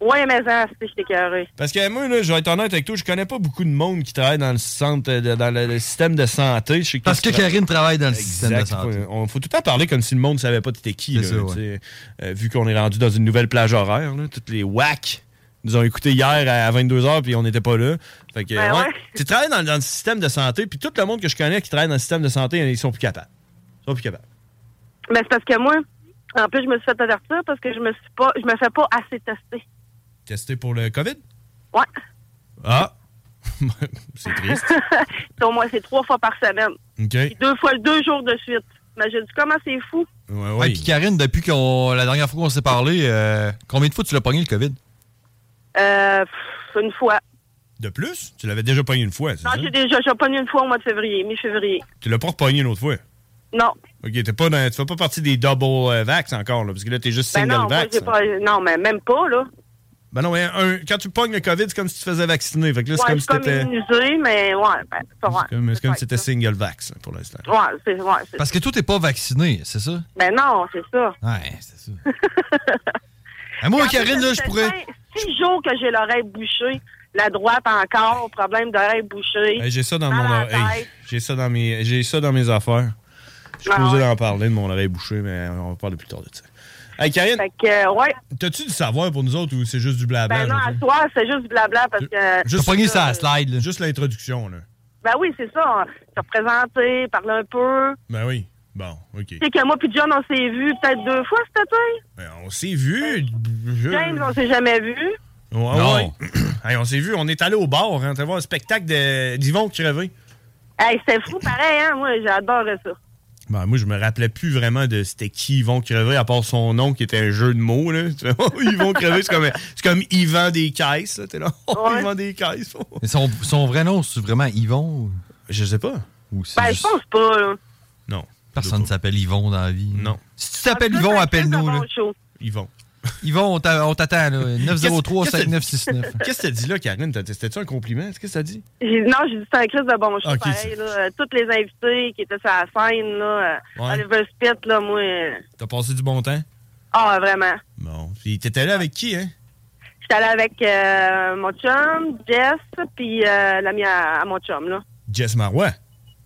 Ouais, mais ça, c'est j'étais carré. Parce que moi, là, je vais être honnête avec toi, je connais pas beaucoup de monde qui travaille dans le centre, de- dans le, le système de santé. Je sais Parce que Karine travaille dans le système de Exact. santé. On faut tout le temps parler comme si le monde ne savait pas t'étais qui. C'est là, ça, ouais. Euh, vu qu'on est rendu dans une nouvelle plage horaire, là, toutes les wacks nous ont écouté hier à 22h puis on n'était pas là. Fait que, Ben ouais, ouais. Tu travailles dans, dans le système de santé, puis tout le monde que je connais qui travaille dans le système de santé, ils sont plus capables. Sont plus capables. Mais c'est parce que moi, en plus, je me suis fait avertir parce que je me suis pas, je me fais pas assez tester. Testé pour le COVID? Ouais. Ah! c'est triste. Au moins, c'est trois fois par semaine. OK. Puis deux fois, deux jours de suite. Mais je dis, comment c'est fou? Ouais, Ouais, puis Karine, depuis qu'on la dernière fois qu'on s'est parlé, euh, combien de fois tu l'as pogné le COVID? Euh, pff, une fois. De plus? Tu l'avais déjà pogné une fois, c'est Non, ça? j'ai déjà, j'ai eu une fois au mois de février, mi-février. Tu l'as pas repogné une autre fois? Non. OK, t'es pas dans, tu fais pas partie des double euh, vax encore, là, parce que là, t'es juste Ben single non, vax. pas, non, mais même pas, là. Ben non, mais un- quand tu pognes le COVID, c'est comme si tu te faisais vacciner. Fait que là, c'est ouais, comme si t'étais. mais ouais, ben, c'est ouais. comme- comme si t'étais single vax, pour l'instant. Ouais, c'est, ouais, Parce que toi, t'es pas vacciné, c'est ça? Ben non, c'est ça. Ouais, c'est ça. Ah, moi, Karine, là, je pourrais. Six jours que j'ai l'oreille bouchée. La droite encore, problème d'oreille bouchée. Hey, j'ai ça dans mon. J'ai ça dans mes. J'ai ça dans mes affaires. Je suis posé ouais. d'en parler de mon oreille bouchée, mais on va parler plus tard de ça. Hey, Karine, Fait que, euh, ouais. t'as-tu du savoir pour nous autres ou c'est juste du blabla? Ben non, à soir, c'est juste du blabla parce que. Juste pogné ça à slide, là. Juste l'introduction, là. Ben oui, c'est ça. Se représenter, parler un peu. Ben oui. Bon, OK. Tu sais que moi puis John, on s'est vus peut-être deux fois cet été. Ben, on s'est vu. je- James, on s'est jamais vus. Ouais, Non. ouais. Hey, on s'est vu, on est allé au bar, hein, on est allé voir un spectacle de- d'Yvon Crevé. Hey, c'était fou pareil, hein. Moi, j'adorais ça. Ben, moi, je me rappelais plus vraiment de c'était qui Yvon Crevé, à part son nom qui était un jeu de mots. Là. Oh, Yvon Crevé, c'est comme, c'est comme Yvan des caisses. là. T'es là, oh, Yvan des caisses. Mais son, son vrai nom, c'est vraiment Yvon? ou- Je sais pas. Ou c'est Ben, je pense pas, là. Non. Personne ne s'appelle Yvon dans la vie. Non. Si tu t'appelles Yvon, appelle-nous. là. Yvon. Yvon, on t'a- on t'attend, là. 903-5969. Qu'est-ce que t'as dit là, Karine? T'as- C'était-tu un compliment? Qu'est-ce que t'as dit? Non, j'ai dit c'est un crise de bon show, pareil, là. Euh, Tous les invités qui étaient sur la scène, là. euh, Ouais. Oliver Spitt, là, moi. euh, T'as passé du bon temps? Ah, vraiment. Bon. Puis t'étais là avec qui, hein? J'étais allée avec euh, mon chum, Jess, puis euh, l'ami à, à mon chum, là. Jess Marois.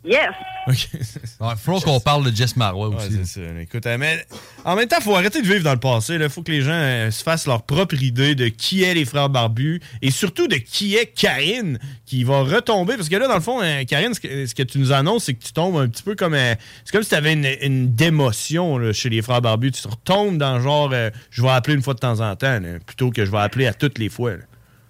Yes! OK. Il faut qu'on parle de Jess Marois Ouais, aussi. c'est ça. Écoute, euh, mais en même temps, il faut arrêter de vivre dans le passé. Il faut que les gens euh, se fassent leur propre idée de qui est les frères barbus et surtout de qui est Karine qui va retomber. Parce que là, dans le fond, euh, Karine, ce que, ce que tu nous annonces, c'est que tu tombes un petit peu comme. euh, c'est comme si tu avais une, une démotion là, chez les frères barbus. Tu retombes dans genre, euh, je vais appeler une fois de temps en temps, là, plutôt que je vais appeler à toutes les fois. là.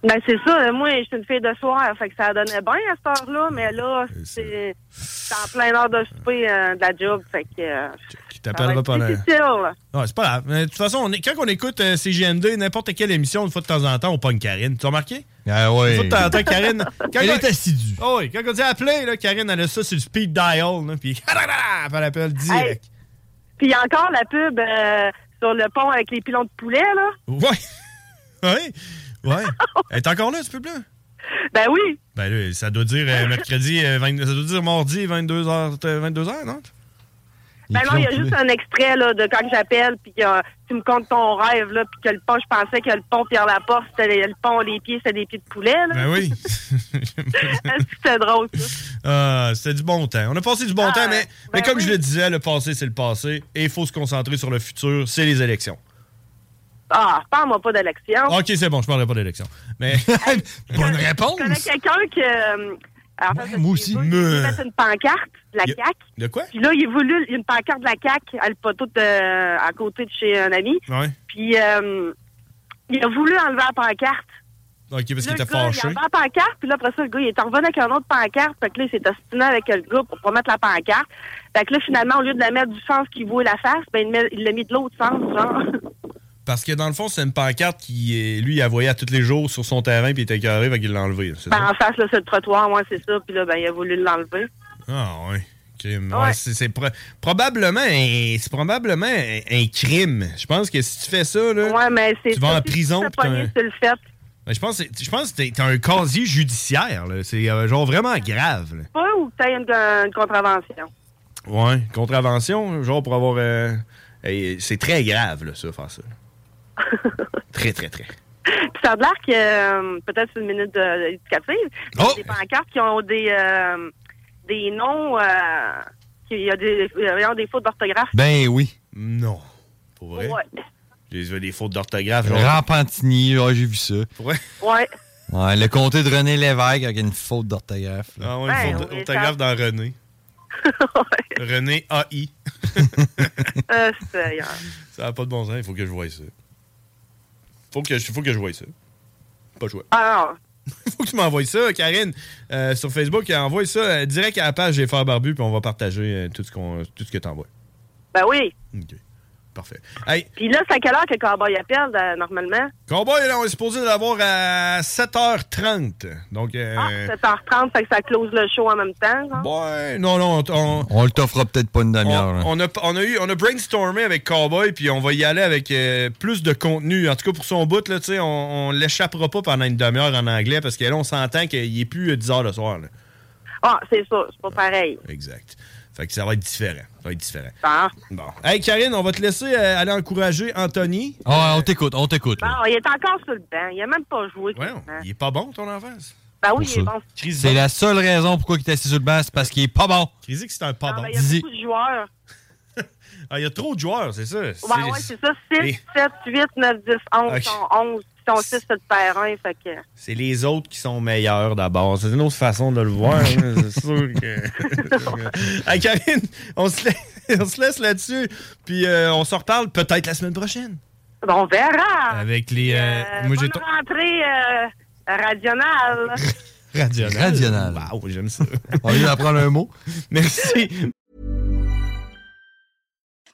Ben, c'est ça. Moi, je suis une fille de soir, fait que ça donnait bien à cette heure-là, mais là, c'est c'est en plein heure de souper euh, de la job, fait que... euh, Qui t'appellera pendant. Ouais, c'est pas grave. Mais de toute façon, on est- quand on écoute euh, CGND, n'importe quelle émission, une fois de temps en temps, on pogne Karine. Tu as remarqué? Ah ouais. Une fois de temps en temps, Karine. quand Elle on- est assidue. Ah oui, quand on dit appeler, là, Karine, elle a ça sur le speed dial, là, puis elle appelle direct. Puis il y a encore la pub euh, sur le pont avec les pilons de poulet, là. Ouais. ouais. Ouais. Elle est encore là, ce pub-là? Ben oui. Ben là, ça doit dire euh, mercredi, euh, 20 ça doit dire mardi, 22h, 22h, non? Ben non, il y a juste un extrait là, de quand j'appelle, puis tu me comptes ton rêve, là, puis que le pont, je pensais que le pont Pierre Laporte, c'était le pont, les pieds, c'était des pieds de poulet. Là. Ben oui. C'était drôle, ça? Ah, c'était du bon temps. On a passé du bon Ah, temps, mais, mais ben comme oui. je le disais, le passé, c'est le passé. Et il faut se concentrer sur le futur, c'est les élections. Ah, parle-moi pas d'élection. Ok, c'est bon, je parlerai pas d'élections. Mais. Bonne réponse! Je connais quelqu'un qui. euh, en fait, moi aussi. Il fait une pancarte de la CAQ. De quoi? Puis là, il a voulu une pancarte de la CAQ à le poteau de- à côté de chez un ami. Ouais. Puis euh, il a voulu enlever la pancarte. Ok, parce qu'il était gars, Il fâché. a enlevé la pancarte, puis là, après ça, le gars, il est revenu avec un autre pancarte. Fait que là, il s'est ostiné avec le gars pour pas mettre la pancarte. Fait que là, finalement, au lieu de la mettre du sens qui vaut la face, ben, il l'a mis de l'autre sens, genre. Parce que dans le fond, c'est une pancarte qui, lui, il voyait à tous les jours sur son terrain, puis il était carré, fait qu'il l'a enlevé. Ben, en face, là, c'est le trottoir, moi, c'est ça. Puis là, ben, il a voulu l'enlever. Ah, ouais. Crime. Ouais. Ouais, c'est c'est pro- probablement, un- probablement un, un crime. Je pense que si tu fais ça, là, Ouais, mais tu vas en prison. Ben, je pense que je pense que t'es- t'as un casier judiciaire. C'est euh, genre vraiment grave. là. Pas ou t'as une, une contravention. Ouais, contravention, genre pour avoir. euh, c'est très grave, là, ça, faire ça. très, très, très. Puis ça a l'air que, euh, peut-être c'est une minute euh, éducative, il y a Oh! des pancartes qui ont des, euh, des noms, euh, qui- il y a des, il y a des fautes d'orthographe. Ben oui. Non. Pour vrai? Ouais. J'ai vu des fautes d'orthographe. genre. Rampantini, ouais, j'ai vu ça. Pour vrai? Ouais. Ouais, le comté de René Lévesque avec une faute d'orthographe. Ah ouais, Ouais, une faute oui, d'orthographe dans René. René AI. Euh, ça n'a pas de bon sens, il faut que je voie ça. Faut que, faut que je voie ça. Pas joué. Ah, faut que tu m'envoies ça, Karine, euh, sur Facebook. Envoie ça euh, direct à la page J'ai Frères Barbu, puis on va partager euh, tout ce, qu'on, tout ce que t'envoies. ben oui. Parfait. Hey, Puis là, c'est à quelle heure que Cowboy appelle, euh, normalement? Cowboy, là, on est supposé l'avoir à 7h30. Donc, euh, Ah, 7h30, fait que ça close le show en même temps, genre? ouais, non, non, on, On le t'offrera peut-être pas une demi-heure. on a, on, a eu, on a brainstormé avec Cowboy, puis on va y aller avec euh, plus de contenu. En tout cas, pour son bout, là, tu sais, on, on l'échappera pas pendant une demi-heure en anglais, parce que là, on s'entend qu'il est plus euh, 10 heures le soir. là. Ah, c'est ça, c'est pas pareil. Exact. Fait que ça va être différent. Ça va être différent. Ah. Bon. Hey, Karine, on va te laisser euh, aller encourager Anthony. Ah, on t'écoute, on t'écoute. Bon, il est encore sur le banc. Il a même pas joué. Ouais, il est pas bon, ton enfance? Ben oui, Pour il est bon. C'est la seule raison pourquoi il est assis sur le banc, c'est parce qu'il est pas bon. Crisic, c'est un pas Ah, bon. ben, il y a beaucoup de joueurs. Ah, il y a trop de joueurs, c'est ça. Ouais, ouais, c'est ça. 6, Et- 7, 8, 9, 10, 11, Ok. sont 11. Ils sont 6 sur le terrain, fait que... C'est les autres qui sont meilleurs d'abord. C'est une autre façon de le voir. hein, c'est sûr que. hey, Karine, on se laisse, on se laisse là-dessus. Puis euh, on se reparle peut-être la semaine prochaine. On verra. Avec les. euh, Euh, moi, j'ai bonne rentrée euh, radionnale. Radionnal. Radionnal. Wow, j'aime ça. On vient d'apprendre un mot. Merci.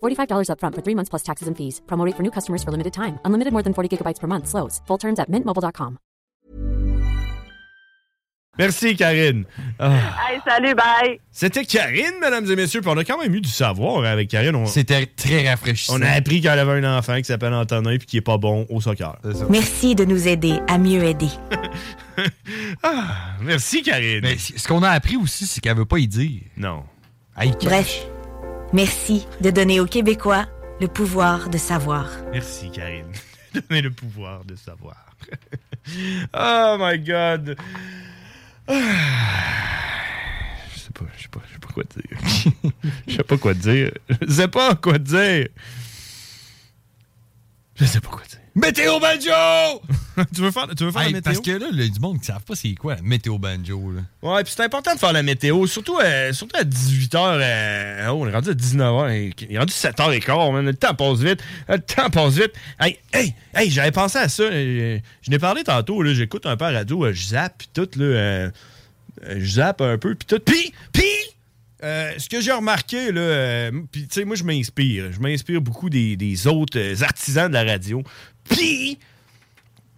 $45 upfront for three months plus taxes and fees. Promo rate for new customers for limited time. Unlimited more than 40 gigabytes per month. Slows. Full terms at mintmobile.com. Merci, Karine. Ah. Hey, salut, bye. C'était Karine, mesdames et messieurs. Puis on a quand même eu du savoir avec Karine. On- C'était très rafraîchissant. On a appris qu'elle avait un enfant qui s'appelle Antonin puis qui est pas bon au soccer. Merci de nous aider à mieux aider. Ah, merci, Karine. Mais ce qu'on a appris aussi, c'est qu'elle veut pas y dire. Non. Bref, merci de donner aux Québécois le pouvoir de savoir. Merci, Karine. Donner le pouvoir de savoir. oh my God. Ah. Je sais pas, je sais pas, je sais pas quoi dire. Je sais pas quoi dire. Je sais pas quoi dire. Je sais pas quoi dire. Météo banjo! tu veux faire, tu veux faire Hey, la météo? Parce que là, il y a du monde qui savent pas c'est quoi la météo banjo. Là. Ouais, puis c'est important de faire la météo, surtout, euh, surtout à 18h. oh, on est rendu à 19h. Il est rendu 7h15, man. Le temps passe vite. Le temps passe vite. Hey, hey, hey, j'avais pensé à ça. euh, Je n'ai parlé tantôt, là. J'écoute un peu la radio, euh, je zappe, puis tout, là. euh, euh, je zappe un peu, puis tout. Puis, puis, euh, ce que j'ai remarqué, là, euh, puis, tu sais, moi, je m'inspire. Je m'inspire beaucoup des, des autres euh, artisans de la radio. Puis,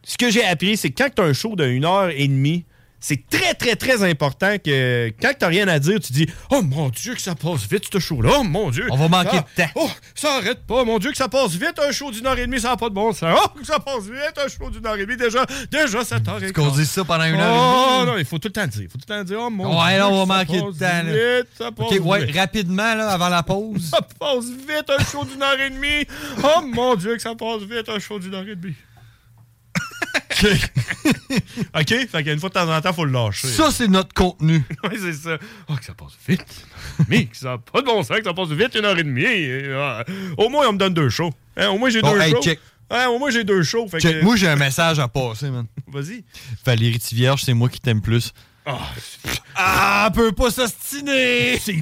ce que j'ai appris, c'est que quand tu as un show de 1 heure et demie, c'est très, très, très important que quand tu rien à dire, tu dis Oh mon Dieu, que ça passe vite, ce show-là. Oh mon Dieu. On va manquer Ah, de temps. Oh, ça arrête pas. Mon Dieu, que ça passe vite, un show d'une heure et demie, ça n'a pas de bon sens. Oh, que ça passe vite, un show d'une heure et demie. Déjà, déjà 7 heures et Est-ce qu'on dit ça pendant une heure et Oh demie? non, il faut tout le temps dire. Il faut tout le temps dire Oh mon Ouais, Dieu. là, on va manquer de temps. Vite, ça passe ouais, vite. rapidement, là, avant la pause. Ça passe vite, un show d'une heure et demie. Oh mon Dieu, que ça passe vite, un show d'une heure et demie. OK, fait qu'une fois de temps en temps, il faut le lâcher. Ça, c'est notre contenu. oui, c'est ça. Oh, que ça passe vite. Mais que ça n'a pas de bon sens, que ça passe vite une heure et demie. Et, ah, au moins, on me donne deux shows. Hein, au moins, j'ai Bon, deux hey, shows. check. Hein, au moins, j'ai deux shows. Fait Check, que- Moi, j'ai un message à passer, man. Vas-y. Valérie Tivierge, c'est moi qui t'aime plus. Ah, Ah, elle peut pas s'ostiner! C'est dit,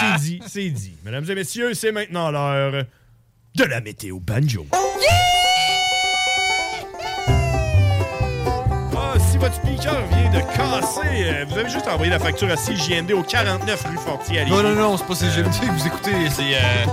c'est dit, c'est dit. Mesdames et messieurs, c'est maintenant l'heure de la météo banjo. Ah, si votre speaker vient de casser, euh, vous avez juste envoyé la facture à CJMD au 49 rue Fortier à Non, Lévis. non, non, c'est pas CGMD que vous écoutez, c'est euh,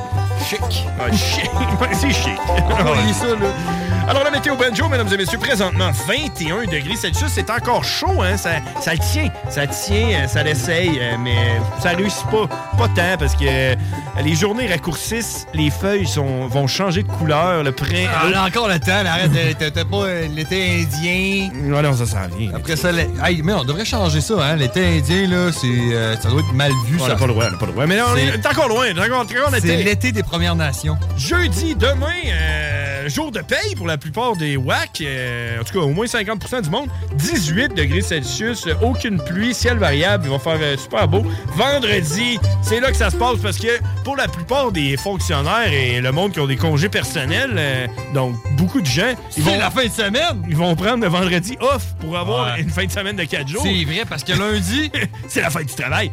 chic. Ah, chic. C'est chic. Envoyez ça, là. Alors, la météo banjo, mesdames et messieurs, présentement 21 degrés Celsius. C'est encore chaud, hein? Ça, ça le tient. Ça tient, euh, ça l'essaye, euh, mais ça réussit pas, pas tant parce que euh, les journées raccourcissent, les feuilles sont, vont changer de couleur. Le printemps. Ah, on a encore le temps, là, arrête, t'as pas l'été indien. Ouais, non, ça s'en vient. Après ça, le- hey, mais on devrait changer ça, hein. L'été indien, là, c'est, euh, ça doit être mal vu. On ça. n'a pas le droit, on pas le droit. Mais là, on est encore loin, on est encore, encore en C'est été. l'été des Premières Nations. Jeudi, demain, euh, jour de paye pour la plupart des WAC. euh, en tout cas, au moins 50% du monde. 18 degrés Celsius, euh, aucune pluie, ciel variable. Il va faire euh, super beau. Vendredi, c'est là que ça se passe parce que pour la plupart des fonctionnaires et le monde qui ont des congés personnels, euh, donc beaucoup de gens, ils C'est vont, la fin de semaine! ils vont prendre le vendredi off pour avoir Ouais. une fin de semaine de 4 jours. C'est vrai, parce que lundi, c'est la fin du travail.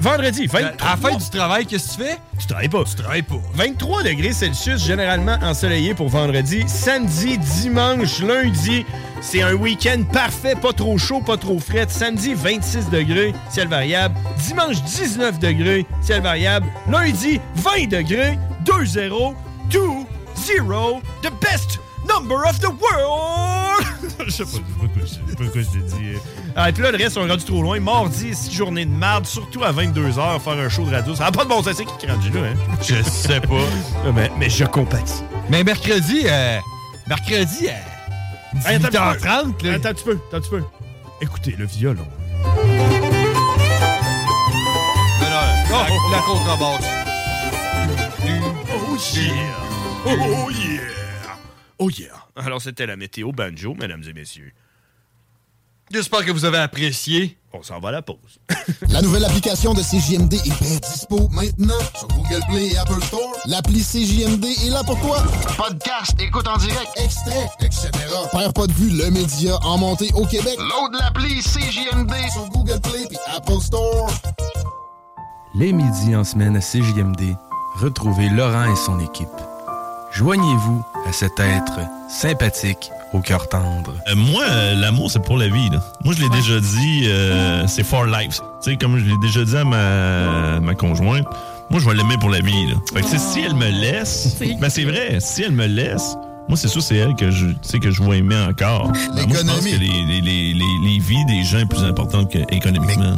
Vendredi, 23. à la fin du travail, qu'est-ce que tu fais? Tu travailles pas. Tu travailles pas. 23 degrés Celsius, généralement ensoleillé pour vendredi. Samedi, dimanche, lundi, c'est un week-end parfait, pas trop chaud, pas trop frais. Samedi, 26 degrés, ciel variable. Dimanche, 19 degrés, ciel variable. Lundi, 20 degrés, 2-0, 2-0, the best number of the world! Je sais pas, je sais pas quoi- je te dis. Ah, et puis là, le reste, on est rendu trop loin. Mardi, journée de marde, surtout à 22h, faire un show de radio. Ça n'a pas de bon sens, c'est qui qui est rendu là, hein? Je sais pas. mais, mais je compatis. Mais mercredi, euh, mercredi, à Hey, attends un petit peu. 18h30, là. Attends un petit peu, attends un petit peu. Écoutez, le violon. Non, la, la contrebasse. Oh yeah! Oh yeah! Oh yeah! Alors, c'était la météo banjo, mesdames et messieurs. J'espère que vous avez apprécié. On s'en va à la pause. La nouvelle application de CJMD est bien dispo maintenant sur Google Play et Apple Store. L'appli CJMD est là pour toi. Podcast, écoute en direct, extrait, etc. Père pas de vue, le média en montée au Québec. Load l'appli CJMD sur Google Play et Apple Store. Les midis en semaine à CJMD, retrouvez Laurent et son équipe. Joignez-vous à cet être sympathique, au cœur tendre. Euh, moi, euh, l'amour, c'est pour la vie. Là. Moi, je l'ai déjà dit, euh, c'est for life. Tu sais, comme je l'ai déjà dit à ma, ma conjointe, moi, je vais l'aimer pour la vie. Là. Fait que, tu sais, si elle me laisse, ben c'est vrai, si elle me laisse, moi, c'est sûr, c'est elle que je, que je vais aimer encore. Ben, moi, je pense que les, les, les, les, les vies des gens est plus importante qu'économiquement.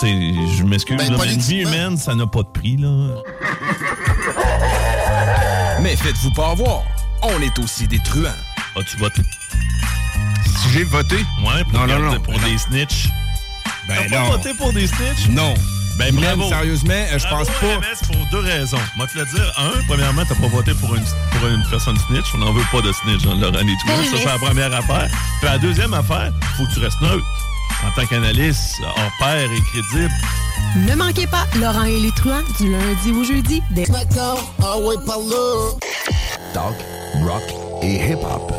Tu sais, je m'excuse, Ben, mais une vie humaine, ça n'a pas de prix. là. Mais faites-vous pas avoir. On est aussi des truands. As-tu voté? Si j'ai voté? Ouais, pour, Non, non, garder- non. pour des snitch. Ben T'as pas voté pour des snitch? Non. Ben Même, bravo. sérieusement, je Bravo pense pas. RMS pour deux raisons. Moi, te le dire. Un, premièrement, t'as pas voté pour une, pour une personne snitch. On n'en veut pas de snitch dans Laurent et tout. Ça, c'est la première affaire. Puis la deuxième affaire, faut que tu restes neutre. En tant qu'analyste, hors pair et crédible. Ne manquez pas Laurent et les truands du lundi au jeudi dès Smackdown, ah ouais, par là. Talk, rock et hip-hop.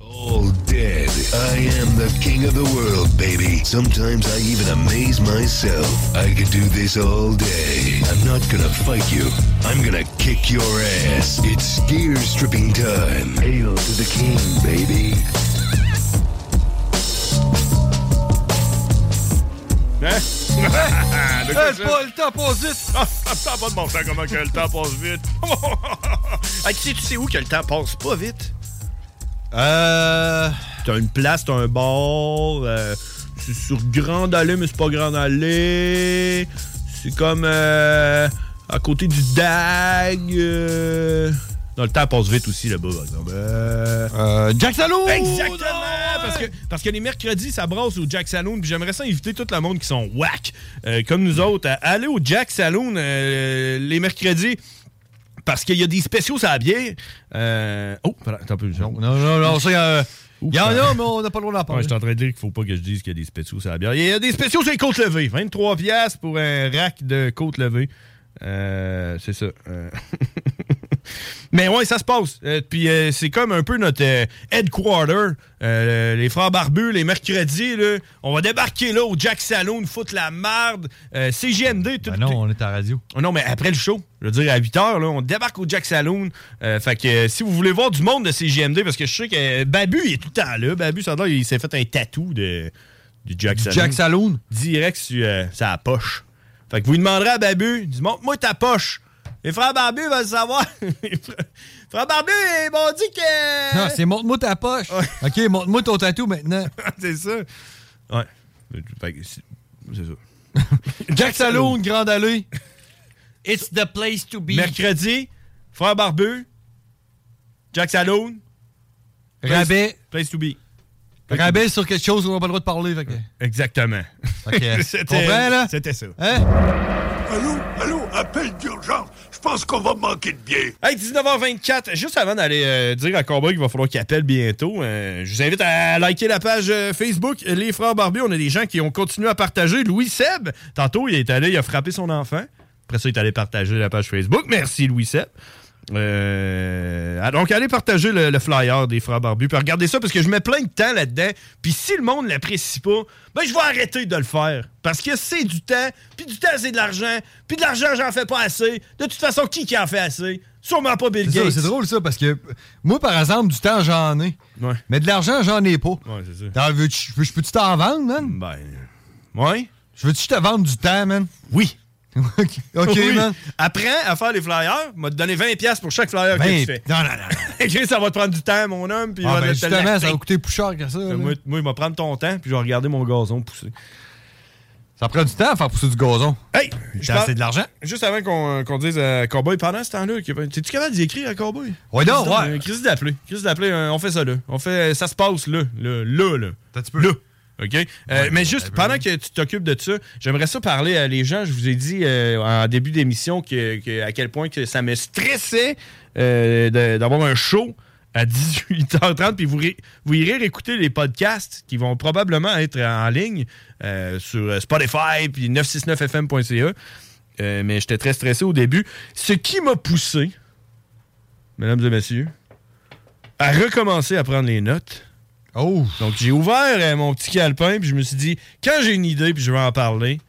All dead. I am the king of the world, baby. Sometimes I even amaze myself. I could do this all day. I'm not gonna fight you. I'm gonna kick your ass. It's gear stripping time. Hail to the king, baby. Hein? De quoi Hey, ça? pas le temps passe vite. Ah, ça n'a pas de bon sens comment que le temps passe vite. ah, tu sais, tu sais où que le temps passe pas vite? Euh. T'as une place, t'as un bar. euh, c'est sur Grande Allée, mais c'est pas Grande Allée. C'est comme euh, à côté du DAG. euh. Non, le temps passe vite aussi là-bas, par exemple. Euh, Jack Saloon! Exactement! Parce que, parce que les mercredis, ça brasse au Jack Saloon. Puis j'aimerais ça inviter tout le monde qui sont whack, euh, comme nous autres, à aller au Jack Saloon euh, les mercredis. Parce qu'il y a des spéciaux sur la bière. Euh, Oh, attends un peu. Non, non, non, non, ça, euh, il y en a, mais on n'a pas le droit d'en Ouais, parler. je suis en train de dire qu'il faut pas que je dise qu'il y a des spéciaux sur la bière. Il y a des spéciaux sur les côtes levées. 23 pièces pour un rack de côtes levées. Euh, c'est ça. Mais ouais, ça se passe. Euh, Puis euh, c'est comme un peu notre euh, headquarter. Les frères barbus, les mercredis, là, on va débarquer là au Jack Saloon, foutre la marde. Euh, CGMD, tout. Ben non, on est à la radio. Oh non, mais après le show, je veux dire, à 8 h, on débarque au Jack Saloon. Fait que si vous voulez voir du monde de CGMD, parce que je sais que Babu, il est tout le temps là. Babu, ça il s'est fait un tatou de, du Jack Saloon. Jack Saloon? Direct sur sa poche. Fait que vous lui demanderez à Babu, dit, montre-moi ta poche. Les frères Barbu veulent le savoir. Les frères- frères Barbu, ils m'ont dit que. Non, c'est montre-moi ta poche. OK, montre-moi ton tatou maintenant. c'est ça. Ouais. C'est ça. Jack Saloon, Grande Allée. It's the place to be. Mercredi, frère Barbu, Jack Saloon. Rabais. Place to be. Rabais sur quelque chose où on n'a pas le droit de parler. fait que- Exactement. Ok. C'était ça. Hein? Allô, allô, appel d'urgence. Pense qu'on va manquer de bière. Hey, 19h24, juste avant d'aller euh, dire à Cowboy qu'il va falloir qu'il appelle bientôt, euh, je vous invite à liker la page euh, Facebook Les Frères Barbus. On a des gens qui ont continué à partager. Louis Seb, tantôt, il est allé, il a frappé son enfant. Après ça, il est allé partager la page Facebook. Merci, Louis Seb. Euh, ah, donc, allez partager le, le flyer des Frères Barbus. Puis regardez ça parce que je mets plein de temps là-dedans. Puis si le monde ne l'apprécie pas, ben je vais arrêter de le faire. Parce que c'est du temps, puis du temps, c'est de l'argent. Puis de l'argent, j'en fais pas assez. De toute façon, qui qui en fait assez? Sûrement pas Bill Gates. C'est drôle ça parce que moi, par exemple, du temps, j'en ai. Mais de l'argent, j'en ai pas. Ouais, c'est ça. Je peux-tu t'en vendre, man? Ben. Ouais. Je veux-tu te vendre du temps, man? Oui. OK, Oui. man. Apprends à faire les flyers. m'a te donner 20$ pour chaque flyer que 20. tu fais. Non, non, non. Chris, ça va te prendre du temps, mon homme. Puis Ah, ben, te justement, ça va coûter plus cher que ça. là. Moi, moi, il va prendre ton temps, puis je vais regarder mon gazon pousser. Ça prend du temps à faire pousser du gazon. Hey! Parle- assez de l'argent? Juste avant qu'on qu'on dise à Cowboy, pendant ce temps-là, t'es-tu capable d'y écrire à Cowboy? Ouais, non, ouais. euh, Chris d'appeler. Chris d'appeler, euh, on fait ça là. On fait, ça se passe là. Là, là. là. Là. OK? Euh, mais juste, pendant que tu t'occupes de ça, j'aimerais ça parler à les gens. Je vous ai dit euh, en début d'émission que, que- à quel point que ça me stressait euh, d'avoir un show à 18h30. Puis vous, vous irez réécouter les podcasts qui vont probablement être en ligne sur Spotify puis 969fm.ca. Euh, mais j'étais très stressé au début. Ce qui m'a poussé, mesdames et messieurs, à recommencer à prendre les notes. Oh! Donc, j'ai ouvert euh, mon petit calepin, puis je me suis dit, quand j'ai une idée, puis je vais en parler,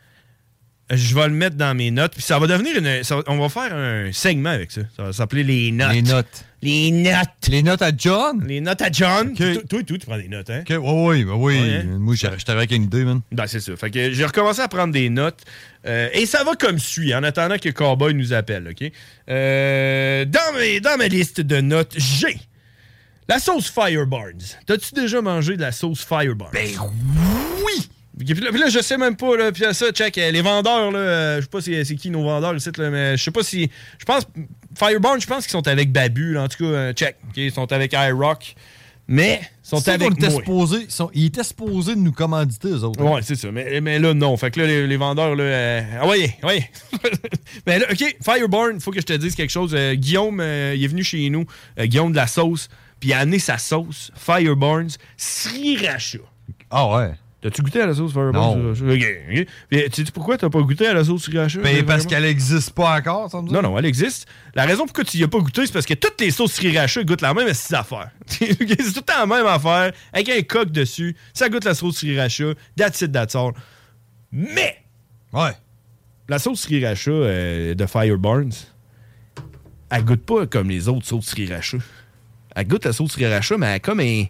euh, je vais le mettre dans mes notes, puis ça va devenir une. ça va- on va faire un segment avec ça. Ça va s'appeler les notes. Les notes. Les notes. Les notes à John? Les notes à John. Toi, toi, toi, tu prends des notes, hein? Ok, ben oui. Ouais, hein? Moi, j'étais avec une idée, man. Ben, c'est ça. Fait que j'ai recommencé à prendre des notes. euh, et ça va comme suit, en attendant que Cowboy nous appelle, OK? Euh, dans, mes, dans ma liste de notes, j'ai la sauce Firebarns. T'as-tu déjà mangé de la sauce Firebarns? Ben oui! Puis là, je sais même pas, là, puis ça, check, euh, les vendeurs, là, euh, je sais pas si- c'est qui nos vendeurs ici, là, mais je sais pas si, je pense, Firebarns, je pense qu'ils sont avec Babu, là, en tout cas, euh, check, ils sont avec iRock, mais ils sont C'est avec moi. supposé- ils sont- ils étaient supposés de nous commanditer, eux autres. hein. Ouais, c'est ça. Mais, mais là, non. Fait que là, les, les vendeurs, là. euh, ah ouais, ouais. mais là, OK, Fireborn, il faut que je te dise quelque chose. Euh, Guillaume, euh, il est venu chez nous. euh, Guillaume de la sauce. Puis il a amené sa sauce, Fireborns, sriracha. Ah ouais. T'as-tu goûté à la sauce? Non. sriracha? OK, OK. Puis, tu sais pourquoi t'as pas goûté à la sauce sriracha? Ben, parce qu'elle existe pas encore, ça me dit. Non, non, elle existe. La raison pourquoi tu y as pas goûté, c'est parce que toutes les sauces sriracha goûtent la même affaire. c'est tout le temps la même affaire, avec un coq dessus. Ça goûte la sauce sriracha. That's it, that's all. Mais! Ouais. La sauce sriracha euh, de Fireburns, elle goûte pas comme les autres sauces sriracha. Elle goûte la sauce sriracha, mais elle a comme un,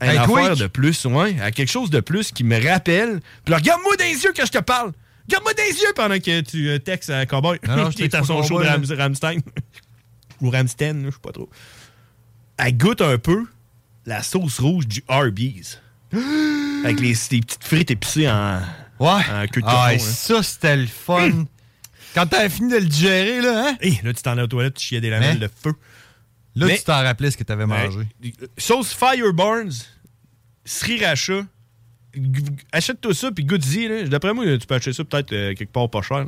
un affaire de plus, ouais. Elle a quelque chose de plus qui me rappelle. Puis là, regarde-moi dans les yeux quand je te parle. Regarde-moi dans les yeux pendant que tu euh, textes à Cowboy. Non, non, je à son show de Ram- Ramstein. Ou Ramstein, je sais pas trop. Elle goûte un peu la sauce rouge du Arby's. Avec les, les petites frites épicées en, Ouais. en queue de Ah, cochon, hein. ça, c'était le fun. Quand t'as fini de le digérer, là, hein? Hé, là, tu t'en allais aux toilettes, tu chiais des lamelles Mais- de feu. Là, Mais- tu t'en rappelais ce que t'avais mangé. Ouais. Sauce Fireburns, sriracha. Achète-toi ça, puis goûte-y. là. D'après moi, tu peux acheter ça peut-être euh, quelque part pas cher. là.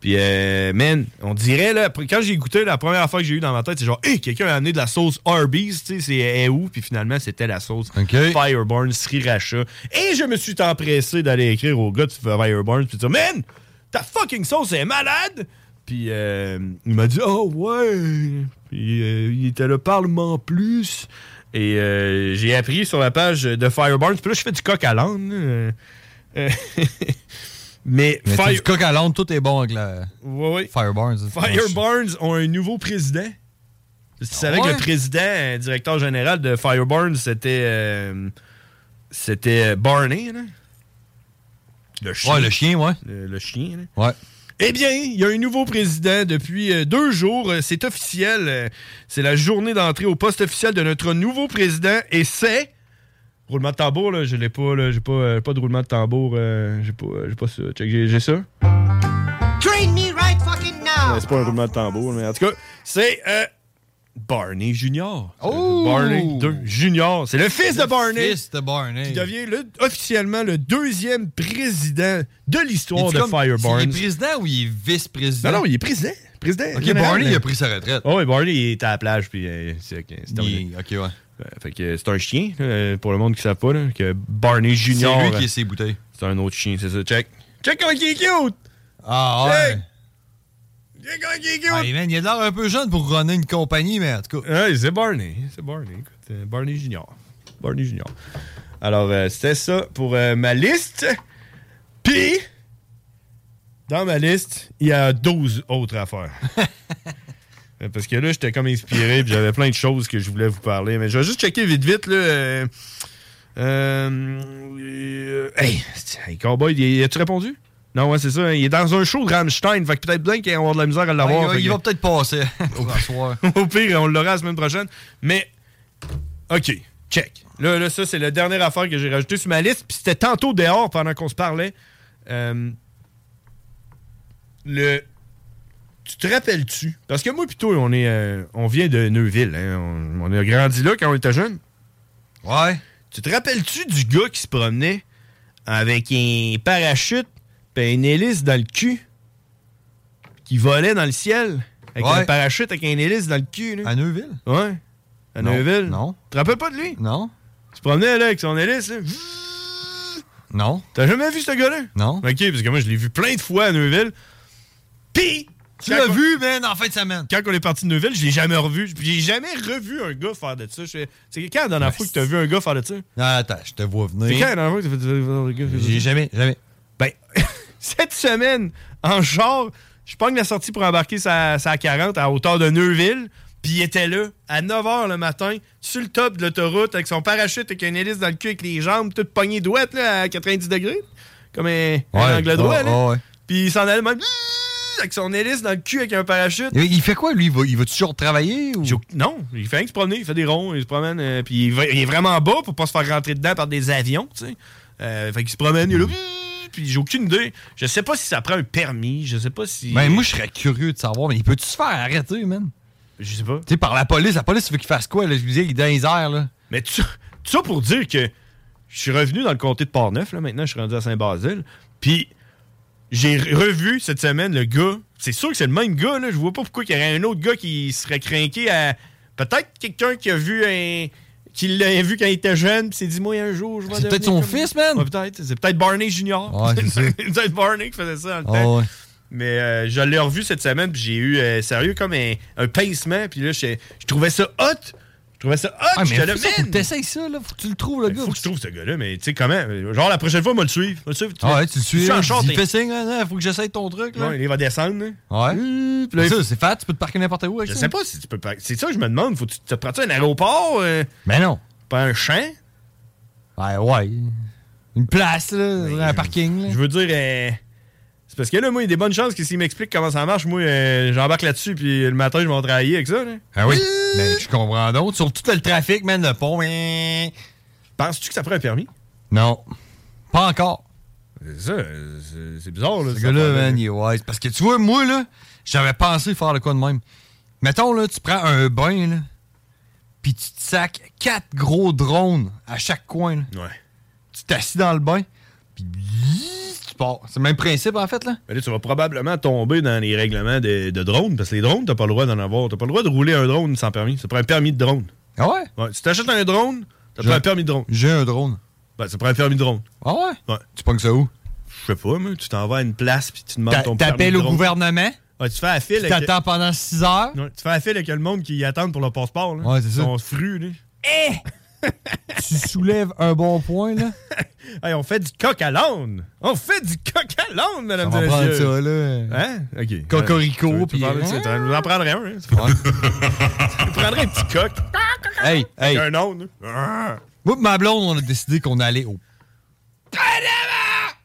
Puis, euh, man, on dirait, là, quand j'ai goûté, la première fois que j'ai eu dans ma tête, c'est genre, hé, quelqu'un a amené de la sauce Arby's, tu sais, c'est est où? Puis finalement, c'était la sauce Fireburns sriracha. Et je me suis empressé d'aller écrire au gars de Fireburns, puis de dire, man, ta fucking sauce est malade! Puis euh, il m'a dit, oh ouais. Euh, il était là, parle-moi plus. Et euh, j'ai appris sur la page de Fireburns. Puis là, je fais du coq à l'âne. Euh, mais, Mais Fire- du coq à l'âne, tout est bon avec la Ouais, ouais. Fireburns. Fireburns ont un nouveau président. Tu savais que le président, directeur général de Fireburns, c'était. euh, c'était Barney, là. Le chien. Ouais, le chien, ouais. Le, le chien, là. Ouais. Eh bien, il y a un nouveau président depuis euh, deux jours. Euh, C'est officiel. Euh, C'est la journée d'entrée au poste officiel de notre nouveau président et c'est. Roulement de tambour, là, je l'ai pas, là, j'ai pas, euh, pas de roulement de tambour, euh, j'ai pas, j'ai pas ça. Check, j'ai j'ai ça. Train me right fucking now! Ouais, c'est pas un roulement de tambour, mais en tout cas, c'est euh, Barney Junior. Oh! Barney 2 Junior. C'est le fils de Barney. Fils de Barney. Qui devient le- officiellement le deuxième président de l'histoire de Fireburns. Il est président ou il est vice-président? Non, non, il est président. président Ok, général, Barney, mais- il a pris sa retraite. Oh, oui, Barney, il est à la plage, puis euh, c'est. Il- Ok, ouais. Euh, Fait que c'est un chien, là, pour le monde qui ne savent pas, là, que Barney Junior. C'est lui euh, qui est ses bouteilles. C'est un autre chien, c'est ça. Check. Check comment il est cute! Ah ouais. Check il man, a l'air un peu jeune pour runner une compagnie, mais en tout cas. C'est Barney. C'est Barney. Écoute, euh, Barney Junior. Barney Junior. Alors, euh, c'était ça pour euh, ma liste. Puis, dans ma liste, il y a 12 autres affaires. Parce que là, j'étais comme inspiré, puis j'avais plein de choses que je voulais vous parler. Mais je vais juste checker vite, vite, là. euh, hey, hey, Cowboy, y- as-tu répondu? Non, ouais, c'est ça. hein, Il est dans un show de Rammstein. Fait que peut-être bien qu'il va avoir de la misère à l'avoir. Ouais, il va- il peut-être passer. Au pire, on l'aura la semaine prochaine. Mais, OK, check. Là, là ça, c'est la dernière affaire que j'ai rajoutée sur ma liste. Puis c'était tantôt dehors pendant qu'on se parlait. Euh, le. Tu te rappelles-tu? Parce que moi, plutôt, on est, euh, on vient de Neuville. hein. On, on a grandi là quand on était jeune. Ouais. Tu te rappelles-tu du gars qui se promenait avec un parachute et une hélice dans le cul? Qui volait dans le ciel? Avec Ouais. un parachute avec une hélice dans le cul. Là. À Neuville? Ouais. À Non. Neuville? Non. Tu te rappelles pas de lui? Non. Tu te promenais là avec son hélice? là? Non. T'as jamais vu ce gars-là? Non. Ok, parce que moi, je l'ai vu plein de fois à Neuville. Pis! Tu l'as vu, man, en fin de semaine. Quand on est parti de Neuville, je l'ai jamais revu. J'ai jamais revu un gars faire de ça. C'est quand la dernière fois que t'as vu un gars faire de ça? Non, attends, je te vois venir. C'est quand la dernière fois que t'as fait un gars faire de ça? J'ai jamais, jamais. Ben, cette semaine, en char, je pogne la sortie pour embarquer sa, sa 40 à hauteur de Neuville. Puis il était là, à 9h le matin, sur le top de l'autoroute, avec son parachute, avec une hélice dans le cul, avec les jambes toutes pognées douettes, là, à 90 degrés. Comme un, un angle droit, là. ouais. Puis il s'en allait même avec son hélice dans le cul, avec un parachute. Il il fait quoi, lui? Il va, il va toujours travailler? Ou... Non, il fait rien que se promener, il fait des ronds, il se promène, euh, puis il, va- il est vraiment bas pour pas se faire rentrer dedans par des avions, tu sais. Euh, fait qu'il se promène, il est là, puis j'ai aucune idée. Je sais pas si ça prend un permis, je sais pas si... Ben, moi, je serais curieux de savoir, mais il peut-tu se faire arrêter, man? Je sais pas. Tu sais, par la police. La police veut qu'il fasse quoi, là? Je veux dire, il est dans les airs, là. Mais tu, tout ça pour dire que je suis revenu dans le comté de Port-Neuf, là, maintenant, je suis rendu à Saint-Basile, puis j'ai revu cette semaine le gars. C'est sûr que c'est le même gars, là. Je vois pas pourquoi il y aurait un autre gars qui serait craqué à. Peut-être quelqu'un qui a vu un. Qui l'a vu quand il était jeune, puis s'est dit, moi, un jour, je vais C'est peut-être son comme- fils, man. Ouais, peut-être. C'est peut-être Barney Junior. Ouais, c'est peut-être Barney qui faisait ça dans le Ah, temps. ouais. Mais euh, je l'ai revu cette semaine, puis j'ai eu, euh, sérieux, comme un, un pincement, puis là, je je trouvais ça hot. Je trouvais ça hot. Ah, man! que t'essayes ça, là. Faut que tu le trouves, le gars. Faut que je trouve ce gars-là, mais tu sais comment? Genre la prochaine fois, moi le suivre. Moi, le suivre. Ah ouais, tu le suis. Il fait signe, hein, hein, faut que j'essaye ton truc, là. Ouais, il va descendre. là. Ouais. puis là, C'est il- ça, c'est fait, tu peux te parquer n'importe où avec Je ça. sais pas si tu peux pas. C'est ça que je me demande. Faut que tu te prends un aéroport? euh, Mais non. Pas un champ? Ouais, ouais. Une place, là, un parking, là. Je veux dire, euh, c'est parce que là, moi, il y a des bonnes chances que s'il m'explique comment ça marche, moi, euh, j'embarque là-dessus, puis le matin, je vais travailler avec ça. Là. Ah oui. Mais je comprends d'autres. Sur tout le trafic, man, le pont, mais. Penses-tu que ça ferait un permis? Non. Pas encore. C'est ça, c'est- bizarre, là. Ce gars-là, man, il est wise. Parce que tu vois, moi, là, j'avais pensé faire le quoi de même. Mettons, là, tu prends un bain, là, puis tu te sacs quatre gros drones à chaque coin, là. Ouais. Tu t'assis dans le bain, puis C'est le même principe, en fait, là? Mais là, tu vas probablement tomber dans les règlements de, de drones, parce que les drones, t'as pas le droit d'en avoir. T'as pas le droit de rouler un drone sans permis. Ça prend un permis de drone. Ah ouais? Ouais, si t'achètes un drone, t'as pas un permis de drone. J'ai un drone. Ben, ça prend un permis de drone. Ah ouais? Ouais. Tu pognes ça où? Je sais pas, mais tu t'en vas à une place puis tu demandes ton permis T'appelles au gouvernement, Ouais, tu fais la file. t'attends pendant 6 heures? Ouais, tu fais la file avec le monde qui attend pour le passeport. Là. Ouais, c'est ça. Ils sont frus, là. Tu soulèves un bon point, là? Hey, on fait du coq à l'âne. On fait du coq à l'âne, mesdames On va prendre ça, là. Hein? OK. Cocorico, puis- ça? Hein? Vous en prendrez un, hein? Tu prendrais un petit coq. Hey, hey. Un âne. là. Moi, ma blonde, on a décidé qu'on allait au.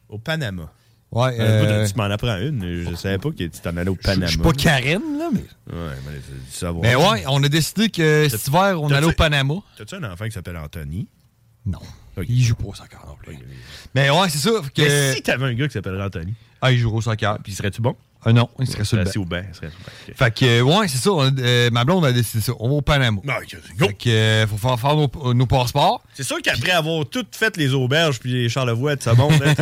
Au Panama. Ouais, Euh, Tu m'en apprends une. Je savais pas que tu t'en allais au Panama. Je suis pas Karen, là, mais. Ouais, mais c'est du savoir. Mais ouais, on a décidé que cet hiver, on allait au Panama. T'as-tu un enfant qui s'appelle Anthony? Non. Il joue pas au soccer non plus. Mais ouais, c'est ça. Que... Mais si t'avais un gars qui s'appellerait Anthony, Ah, il joue au soccer. puis serais-tu bon? Ah non, il serait sur le assis banc. au banc. il serait sur le banc. Ok. Fait que, euh, ouais, c'est ça. on a- euh, ma blonde a décidé ça. On va au Panama. Ah, ok, go. Fait que, euh, faut faire, faire nos, nos passeports. C'est sûr qu'après avoir tout fait les auberges puis les charlevoix de sa monde, hein,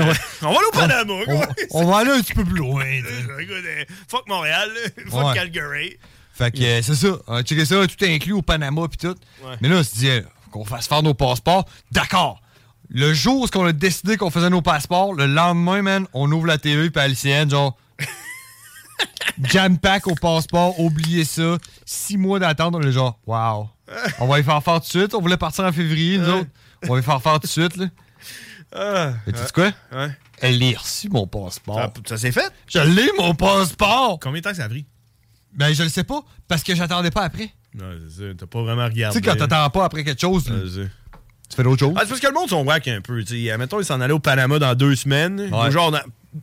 on va aller au Panama, On, quoi. on va aller un petit peu plus loin. euh, Fuck Montréal, fuck Ouais. Calgary. Fait que euh, c'est ça. On a checké ça, tout inclus au Panama puis tout. Ouais. Mais là, on se dit, euh, faut qu'on fasse faire nos passeports. D'accord. Le jour où on a décidé qu'on faisait nos passeports, le lendemain, man, on ouvre la TV puis à LCN, genre. Jam pack au passeport, oubliez ça. Six mois d'attente, on est genre, wow. On va y faire faire tout de suite. On voulait partir en février, nous autres. On va y faire faire tout de suite, là. Et tu sais quoi? Ouais. Elle l'a reçu, mon passeport. Ça, ça s'est fait? Je l'ai, mon passeport! Combien de temps ça a pris? Ben, je le sais pas, parce que j'attendais pas après. Non, c'est ça. T'as pas vraiment Tu regardé. sais, quand t'attends pas après quelque chose, là, tu fais d'autres choses. Ah, c'est parce que le monde sont whack un peu. tu. Admettons, ils s'en allaient au Panama dans deux semaines. Ouais. Ou Genre,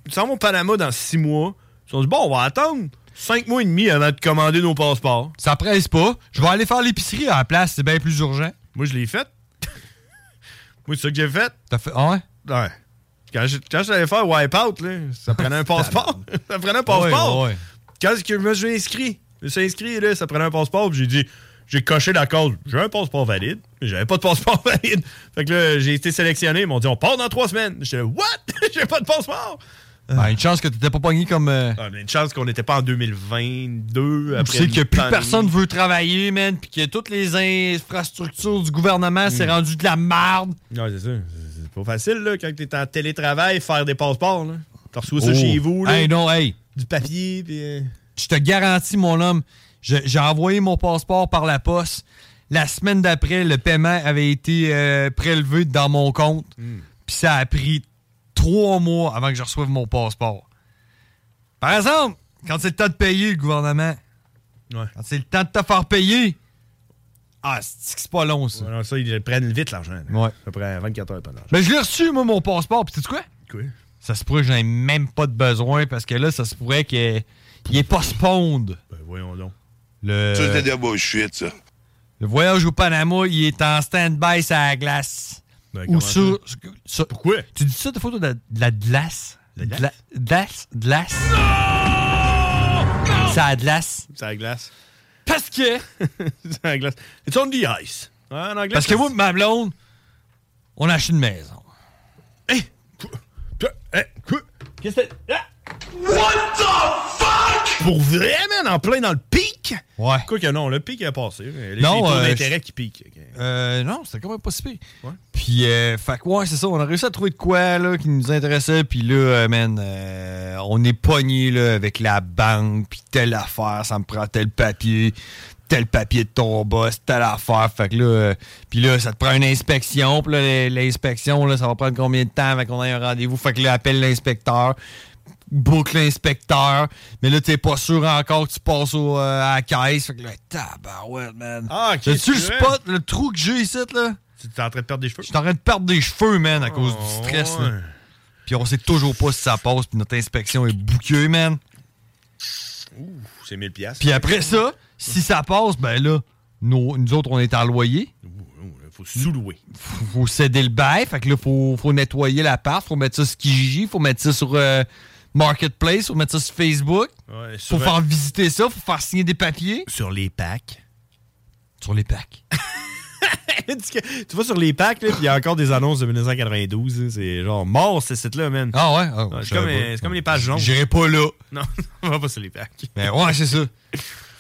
ils s'en vont au Panama dans six mois. Ils se sont dit, bon, on va attendre cinq mois et demi avant de commander nos passeports. Ça presse pas. Je vais aller faire l'épicerie à la place, c'est bien plus urgent. Moi, je l'ai fait. Moi, c'est ça que j'ai fait. T'as fait. Ah ouais? Ouais. Quand je, quand je allais faire Wipeout, là, ça prenait un passeport. ça prenait un passeport. Ouais, ouais. Quand est-ce que je me suis inscrit, je me suis inscrit, là, ça prenait un passeport, puis j'ai dit, j'ai coché la case, j'ai un passeport valide, mais j'avais pas de passeport valide. Fait que là, j'ai été sélectionné, ils m'ont dit, on part dans trois semaines. J'étais what? j'ai pas de passeport. Ben, une chance que t'étais pas pogné comme. euh, Ah, une chance qu'on n'était pas en 2022. tu Après sais que plus pandémie. personne veut travailler, man, puis que toutes les infrastructures du gouvernement, c'est Mm. rendu de la merde. Ouais, c'est ça. C'est- pas facile, là, quand t'es en télétravail, faire des passeports, là. T'as reçu ça Oh. chez vous, là. Hey, non, hey. Du papier, puis... euh, Je te garantis, mon homme, j'ai envoyé mon passeport par la poste. La semaine d'après, le paiement avait été euh, prélevé dans mon compte. Hmm. Puis ça a pris trois mois avant que je reçoive mon passeport. Par exemple, quand c'est le temps de payer le gouvernement, Ouais. Quand c'est le temps de te faire payer. Ah, c'est pas long, ça? Ouais, non, ça, ils prennent vite l'argent. Ouais. À peu près 24 heures par l'argent. Mais je l'ai reçu, moi, mon passeport. Puis, tu sais quoi? Quoi? Ça se pourrait que j'en ai même pas de besoin parce que là, ça se pourrait qu'il est postponed. Ben, voyons donc. Le, Ça, c'est de la bullshit, ça. le voyage au Panama, il est en stand-by sur la glace. Ou sur. sur- Pourquoi? Tu dis ça de photo de, de la glace? La glace? De la- Glace? Glace? C'est à la glace. C'est la glace. Parce que. c'est la glace. It's on the ice. Parce que ça- moi, ma blonde, on a acheté une maison. Toi, hein, quoi? Qu'est-ce que c'est? Ah! What the fuck? Pour vrai, man, en plein dans le pic? Ouais. Quoi que non, le pic est passé. Les, Non, euh, d'intérêt je- qui piquent. Euh, non, c'était quand même pas si pire. Ouais. Puis, euh, fait que, ouais, c'est ça. On a réussi à trouver de quoi, là, qui nous intéressait. Puis là, euh, man, euh, on est pogné, là, avec la banque. Puis telle affaire, ça me prend tel papier. Tel papier de ton boss, telle affaire. Fait que là, euh, puis là, ça te prend une inspection. Puis là, l'inspection, là, ça va prendre combien de temps avant qu'on ait un rendez-vous? Fait que là, appelle l'inspecteur. Boucle l'inspecteur. Mais là, t'es pas sûr encore que tu passes au, euh, à la caisse. Fait que là, tabarouette, man. Ah, ok. tu le spot, le trou que j'ai ici, là? Tu es en train de perdre des cheveux? Je suis en train de perdre des cheveux, man, à cause du stress. là. Puis on sait toujours pas si ça passe, puis notre inspection est bouquée, man. Ouh, c'est 1000 piastres. Puis après ça, si ça passe, ben là, nous, nous autres, on est en loyer. Faut sous-louer. Faut, faut céder le bail. Fait que là, faut, faut nettoyer l'appart. Faut mettre ça sur Kijiji. Faut mettre ça sur euh, Marketplace. Faut mettre ça sur Facebook. Ouais, faut faire visiter ça. Faut faire signer des papiers. Sur les packs. Sur les packs. tu vas sur les packs, puis il y a encore des annonces de 1992. hein, C'est genre mort, ce site-là, man. Ah ouais? Ah, c'est comme, les pages jaunes. J'irai pas là. Non, on va pas sur les packs. Mais ouais, c'est ça.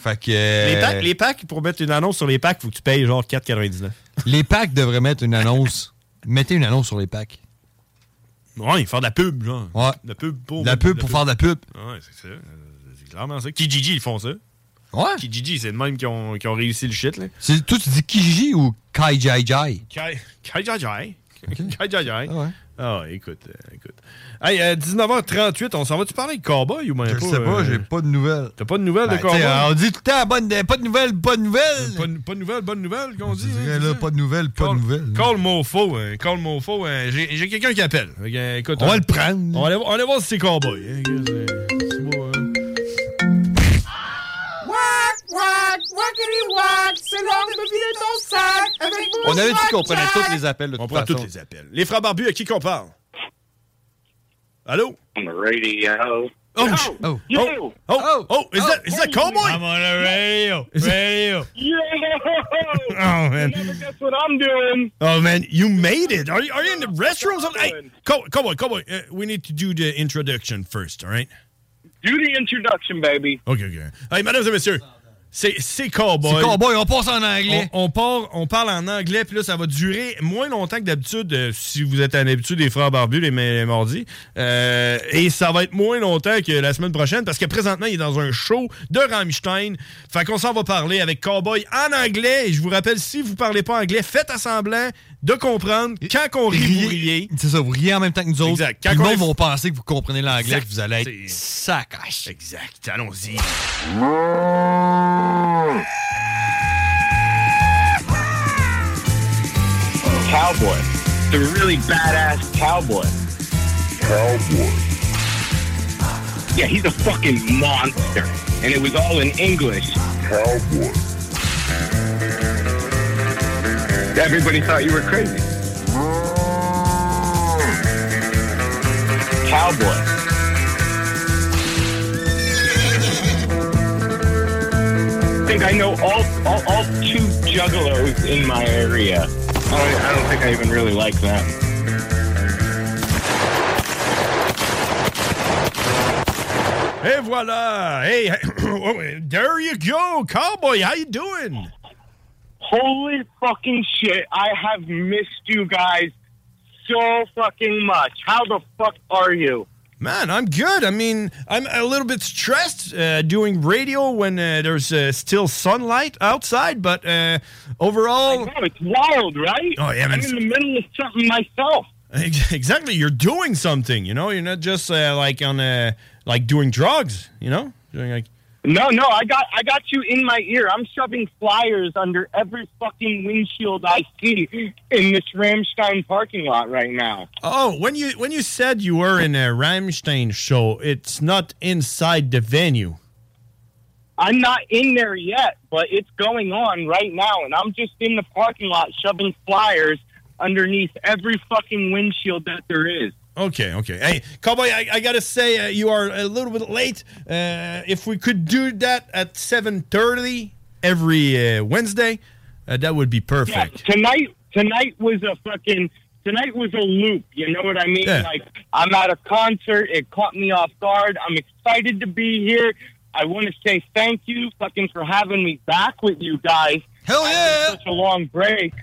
Fait que. euh, Les packs, les packs, pour mettre une annonce sur les packs, faut que tu payes genre 4,99. Les packs devraient mettre une annonce. Mettez une annonce sur les packs. Ouais, faire de la pub, genre. Ouais. De la pub pour. De la pub pour faire de la pub. Ouais, c'est ça. Euh, C'est clairement ça. Kijiji, ils font ça. Ouais. Kijiji, c'est le même qui ont, qui ont réussi le shit, là. C'est- Toi, tu dis Kijiji ou Kai Jai Jai? Kai Kai Jai Jai. Kai Jai Jai. Ah ouais. Ah, écoute, euh, écoute. Hey, euh, 19h38, on s'en va-tu parler de cowboy ou même Je pas? sais pas, euh, j'ai pas de nouvelles. T'as pas de nouvelles Ben, de cowboy? t'sais, on dit tout le temps bonne, pas de nouvelles, pas de nouvelles. Pas, de- pas de nouvelles, bonne nouvelle, qu'on dit. dirais, hein, là, pas de nouvelles, pas de Call- nouvelles. Call Mofo, hein, call Mofo. hein, J'ai quelqu'un qui appelle. Euh, écoute, On va euh, le prendre. On va aller, on va aller voir si c'est cowboy. Wack, wackity wack, c'est l'heure de me vider ton sac avec mon On avait dit qu'on prenait tous les appels. De On toute prend façon. tous les appels. Les frères barbus, à qui qu'on parle? Allô? On the radio. Oh, Yo, sh- oh, you. oh, oh, oh, is that, is that cowboy? I'm on the radio. Radio. Yo! Oh, man. That's what I'm doing. Oh, man, you made it. Are you, are you in the restroom? or something? Hey, cow- cowboy, cowboy, uh, we need to do the introduction first, all right? Do the introduction, baby. OK, OK. Hey, mesdames et messieurs, c'est Cowboy. C'est Cowboy, on passe en anglais. On, on part, on parle en anglais, puis là, ça va durer moins longtemps que d'habitude, euh, si vous êtes à l'habitude des frères barbus les, les mardis. Euh, et ça va être moins longtemps que la semaine prochaine, parce que présentement, il est dans un show de Rammstein. Fait qu'on s'en va parler avec Cowboy en anglais. Et je vous rappelle, si vous parlez pas anglais, faites à semblant de comprendre. Quand qu'on rit, vous riez. C'est ça, vous riez en même temps que nous autres. Exact. Quand le on monde est- vont penser que vous comprenez l'anglais, que vous allez être sacache. Exact. Allons-y. Cowboy. The really badass cowboy. Cowboy. Yeah, he's a fucking monster. And it was all in English. Cowboy. Everybody thought you were crazy. Cowboy. Think I know all, all, all two juggalos in my area. I don't, I don't think I even really like them. Hey, voilà. Hey, oh, there you go, Cowboy. How you doing? Holy fucking shit, I have missed you guys so fucking much. How the fuck are you? Man, I'm good. I mean, I'm a little bit stressed uh, doing radio when uh, there's uh, still sunlight outside, but uh, overall. Oh, it's wild, right? Oh, yeah, man. I'm in the middle of something myself. Exactly, you're doing something. You know, you're not just uh, like on uh, like doing drugs. You know, doing like No, no, I got I got you in my ear. I'm shoving flyers under every fucking windshield I see in this Ramstein parking lot right now. Oh, when you when you said you were in a Ramstein show, it's not inside the venue. I'm not in there yet, but it's going on right now, and I'm just in the parking lot shoving flyers underneath every fucking windshield that there is. Okay, okay. Hey, Cowboy, I, I gotta say uh, you are a little bit late. Uh, if we could do that at seven thirty every uh, Wednesday, uh, that would be perfect. Yeah, tonight tonight was a fucking tonight was a loop. You know what I mean? Yeah. Like I'm at a concert. It caught me off guard. I'm excited to be here. I want to say thank you, fucking, for having me back with you guys. Hell yeah! Such a long break.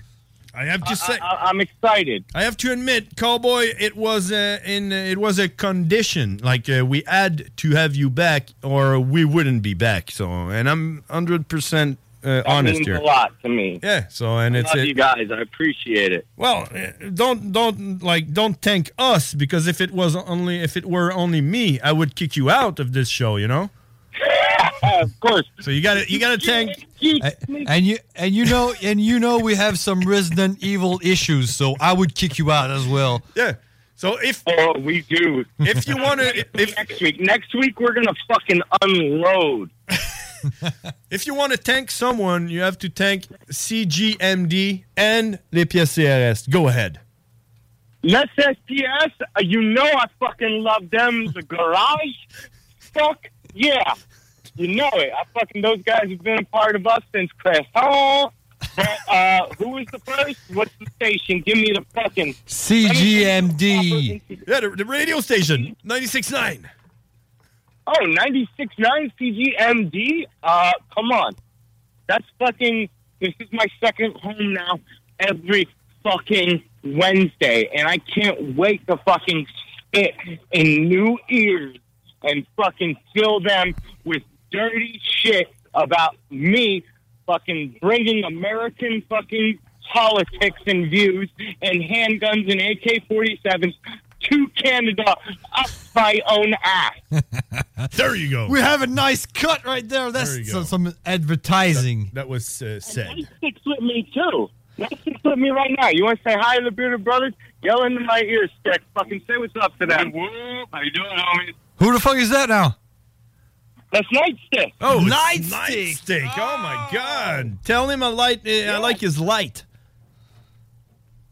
I have to say, I, am excited. I have to admit, Cowboy, it was uh, in uh, it was a condition. Like uh, we had to have you back, or we wouldn't be back. So, and I'm hundred percent uh, honest means here. a lot to me. Yeah. So, and I it's love it. you guys. I appreciate it. Well, uh, don't don't like don't thank us because if it was only if it were only me, I would kick you out of this show. You know. of course. So you got to you got to thank. And you and you know and you know we have some Resident Evil issues, so I would kick you out as well. Yeah. So if oh we do, if you want to, if next week, next week we're gonna fucking unload. If you want to tank someone, you have to tank CGMD and Les Pièces CRS. Go ahead. Les SPS, uh, you know I fucking love them. The garage, fuck yeah, you know it. I fucking those guys have been a part of us since Crest Hall. But, uh, who is the first? What's the station? Give me the fucking CGMD. Yeah, the, the radio station, 96.9. Oh, 96.9 CGMD? Uh, come on. That's fucking, this is my second home now every fucking Wednesday. And I can't wait to fucking spit in new ears and fucking fill them with dirty shit about me fucking bringing American fucking politics and views and handguns and AK-47s to Canada up my own ass. there you go. We have a nice cut right there. That's There some, some advertising. That was uh, said. Six with me too. Nice six with me right now. You want to say hi to the Bearded Brothers? Yell into my ear, stick. Fucking say what's up to them. How you doing, homie? Who the fuck is that now? That's Nightstick. Oh, it's Nightstick. Nightstick. Oh my God! Tell him I like uh, I like his light.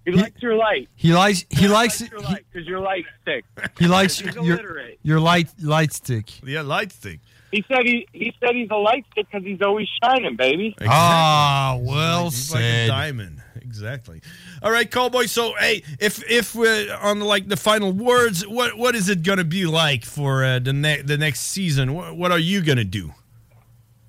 He likes your light. He likes he likes your light because your light stick. he likes your illiterate. your light light stick. Yeah, light stick. He said he he said he's a light stick because he's always shining, baby. Ah, well He's like a said. diamond. Exactly. All right, Cowboy. So, hey, if if we're on like the final words, what what is it gonna be like for uh, the next the next season? What, what are you gonna do?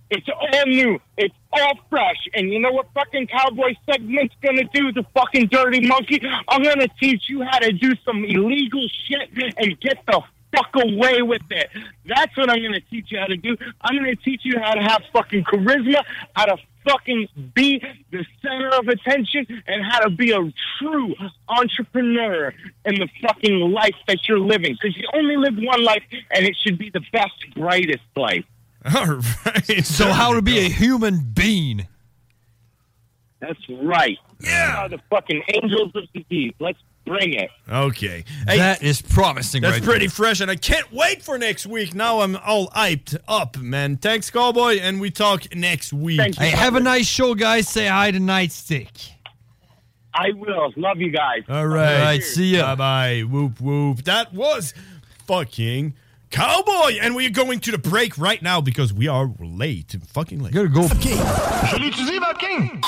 It's all new. It's all fresh. And you know what fucking cowboy segment's gonna do, the fucking dirty monkey? I'm gonna teach you how to do some illegal shit and get the fuck away with it. That's what I'm gonna teach you how to do. I'm gonna teach you how to have fucking charisma, how to fucking be the center of attention, and how to be a true entrepreneur in the fucking life that you're living. Because you only live one life, and it should be the best, brightest life. All right. So how to be a human being? That's right. Yeah. the fucking angels of the deep. Let's bring it. Okay. that is promising. That's right pretty fresh, and I can't wait for next week. Now I'm all hyped up, man. Thanks, Cowboy, and we talk next week. Hey, have a nice show, guys. Say hi to Nightstick. I will. Love you guys. All right. All right, see ya. Bye bye. Whoop whoop. That was fucking Cowboy, and we're going to the break right now because we are late. Fucking late. Gotta go. Je l'utilise, Bob King!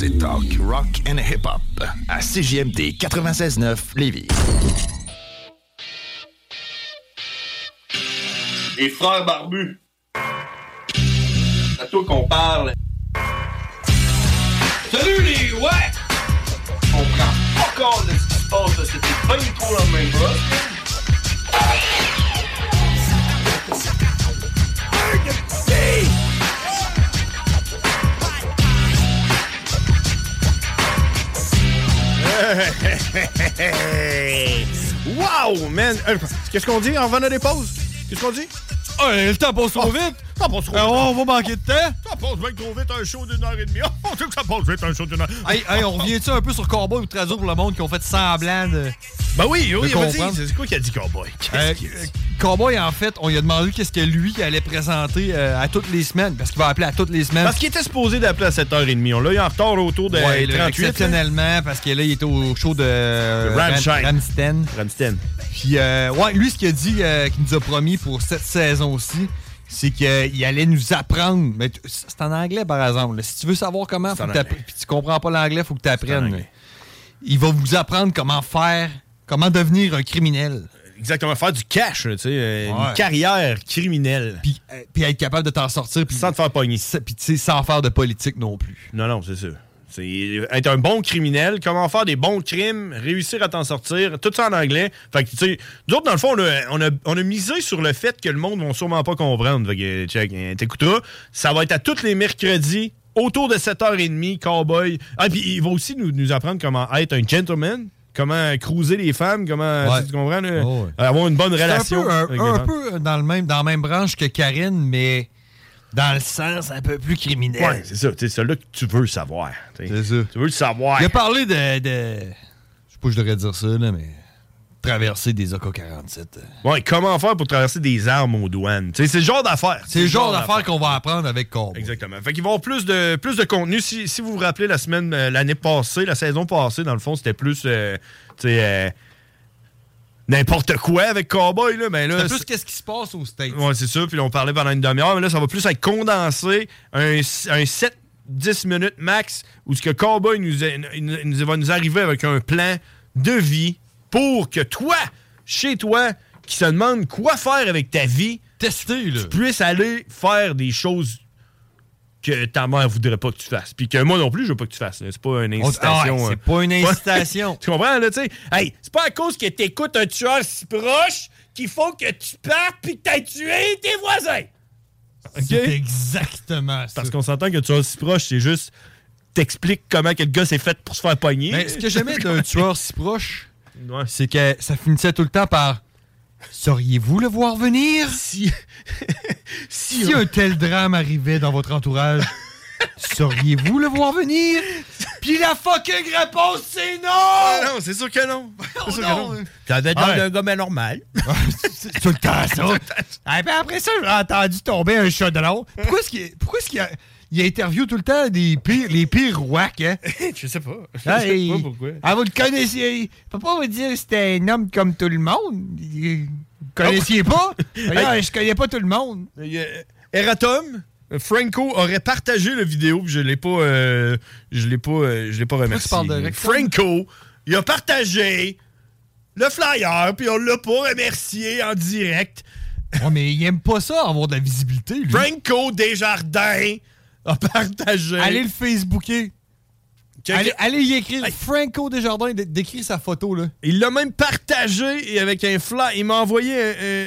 C'est talk, rock and hip-hop à CJMD 96.9 Lévis. Les frères barbus. À toi qu'on parle. Salut les ouais! On prend pas compte de ce qui se passe, c'était pas du tout la même chose. wow, man. Euh, Qu'est-ce qu'on dit? En revenant des pauses? Qu'est-ce qu'on dit? Ah, le temps passe trop vite! Ça passe trop vite. on va manquer de temps! Ça passe bien trop vite, un show d'une heure et demie. Tu sais que ça passe vite, un show d'une heure. Hey, hey, on revient-tu un peu sur Cowboy ou traduire pour le monde qui ont fait semblant de. Ben oui, oui, c'est quoi qu'il a dit, Cowboy? Euh, a dit? Cowboy, en fait, on lui a demandé qu'est-ce que lui allait présenter euh, à toutes les semaines, parce qu'il va appeler à toutes les semaines. Parce qu'il était supposé d'appeler à 7h30. On l'a eu en retard autour de Ouais, là, 38. là. exceptionnellement, parce que là, il était au show de euh, Rammstein. Ram- Ramstein. Ramstein. Puis, euh, ouais, lui, ce qu'il a dit, euh, qu'il nous a promis pour cette saison aussi, c'est qu'il allait nous apprendre. Mais c'est en anglais, par exemple. là. Si tu veux savoir comment, faut que puis tu comprends pas l'anglais, faut que tu en apprennes. Il va vous apprendre comment faire, comment devenir un criminel. Exactement, faire du cash, tu sais, euh, Ouais. une carrière criminelle. Puis, euh, puis être capable de t'en sortir. Puis, Sans te faire pogner. Puis, tu sais, sans faire de politique non plus. Non, non, c'est ça. C'est être un bon criminel, comment faire des bons crimes, réussir à t'en sortir, tout ça en anglais. Fait que, tu sais, nous autres, dans le fond, on a, on a- on a misé sur le fait que le monde va sûrement pas comprendre. Fait que, check, hein, t'écouteras. Ça va être à tous les mercredis, autour de 7h30, Cowboy. Ah, puis il va aussi nous, nous apprendre comment être un gentleman, comment cruiser les femmes, comment, Ouais. tu comprends, là? Oh, ouais. avoir une bonne relation. Un peu, un- peu dans, le même, dans la même branche que Karine, mais dans le sens un peu plus criminel. Ouais, c'est ça. C'est celui-là que tu veux savoir. C'est ça. Tu veux le savoir. Il a parlé de. de- Je sais pas si je devrais dire ça, là, mais. Traverser des AK-47. euh. Ouais, comment faire pour traverser des armes aux douanes? C'est le genre d'affaires. C'est le genre d'affaires qu'on va apprendre avec Corbe. Exactement. Fait qu'il va y avoir plus de, plus de contenu. Si, si vous vous rappelez, la semaine, euh, l'année passée, la saison passée, dans le fond, c'était plus, euh, tu sais, euh, n'importe quoi avec Cowboy, là. Mais là, C'est plus qu'est-ce qui se passe aux States. Ouais, c'est ça. Puis là, on parlait pendant une demi-heure, mais là, ça va plus être condensé. Un, un 7-10 minutes max où ce que Cowboy nous, est- nous- nous va nous arriver avec un plan de vie pour que toi, chez toi, qui se demande quoi faire avec ta vie, tester, tu puisses aller faire des choses que ta mère voudrait pas que tu fasses. Puis que moi non plus, je veux pas que tu fasses. C'est pas une On- incitation. ah ouais, euh, c'est pas une incitation. tu comprends, là, tu sais? Hey, c'est pas à cause que t'écoutes un tueur si proche qu'il faut que tu partes puis que t'aies tué tes voisins. C'est exactement ça. Parce qu'on s'entend que tu tueur si proche, c'est juste t'expliques comment que le gars s'est fait pour se faire pogner. Mais ce que j'aimais d'un tueur si proche, c'est que ça finissait tout le temps par Sauriez-vous le voir venir? Si. si un tel drame arrivait dans votre entourage, sauriez-vous le voir venir? Puis la fucking réponse, c'est non Ah non, c'est sûr que non. C'est sûr que non. non. Ça doit être Ouais. un gars bien normal. C'est tout le temps ça. Ah, ben après ça, j'ai entendu tomber un chaudron. Pourquoi est-ce qu'il pourquoi est-ce qu'il a, il interview tout le temps des pires, les pires wacks, hein? Je sais pas. Je Ah, sais pas pourquoi. Ah, vous le connaissiez. Je peux pas vous dire que c'était un homme comme tout le monde. Vous connaissiez pas? Regarde, je connais pas tout le monde. Eratom, Franco aurait partagé la vidéo, puis je l'ai pas, euh, je l'ai pas, euh, je l'ai pas remercié. parles de rectum? Franco, il a partagé le flyer, puis on l'a pas remercié en direct. Ouais, mais il aime pas ça, avoir de la visibilité, lui. Franco Desjardins a partagé. Allez le Facebooker. Allez, allez y écrire. Franco Desjardins dé- décrit sa photo, là. Il l'a même partagé et avec un fly. Il m'a envoyé un, un-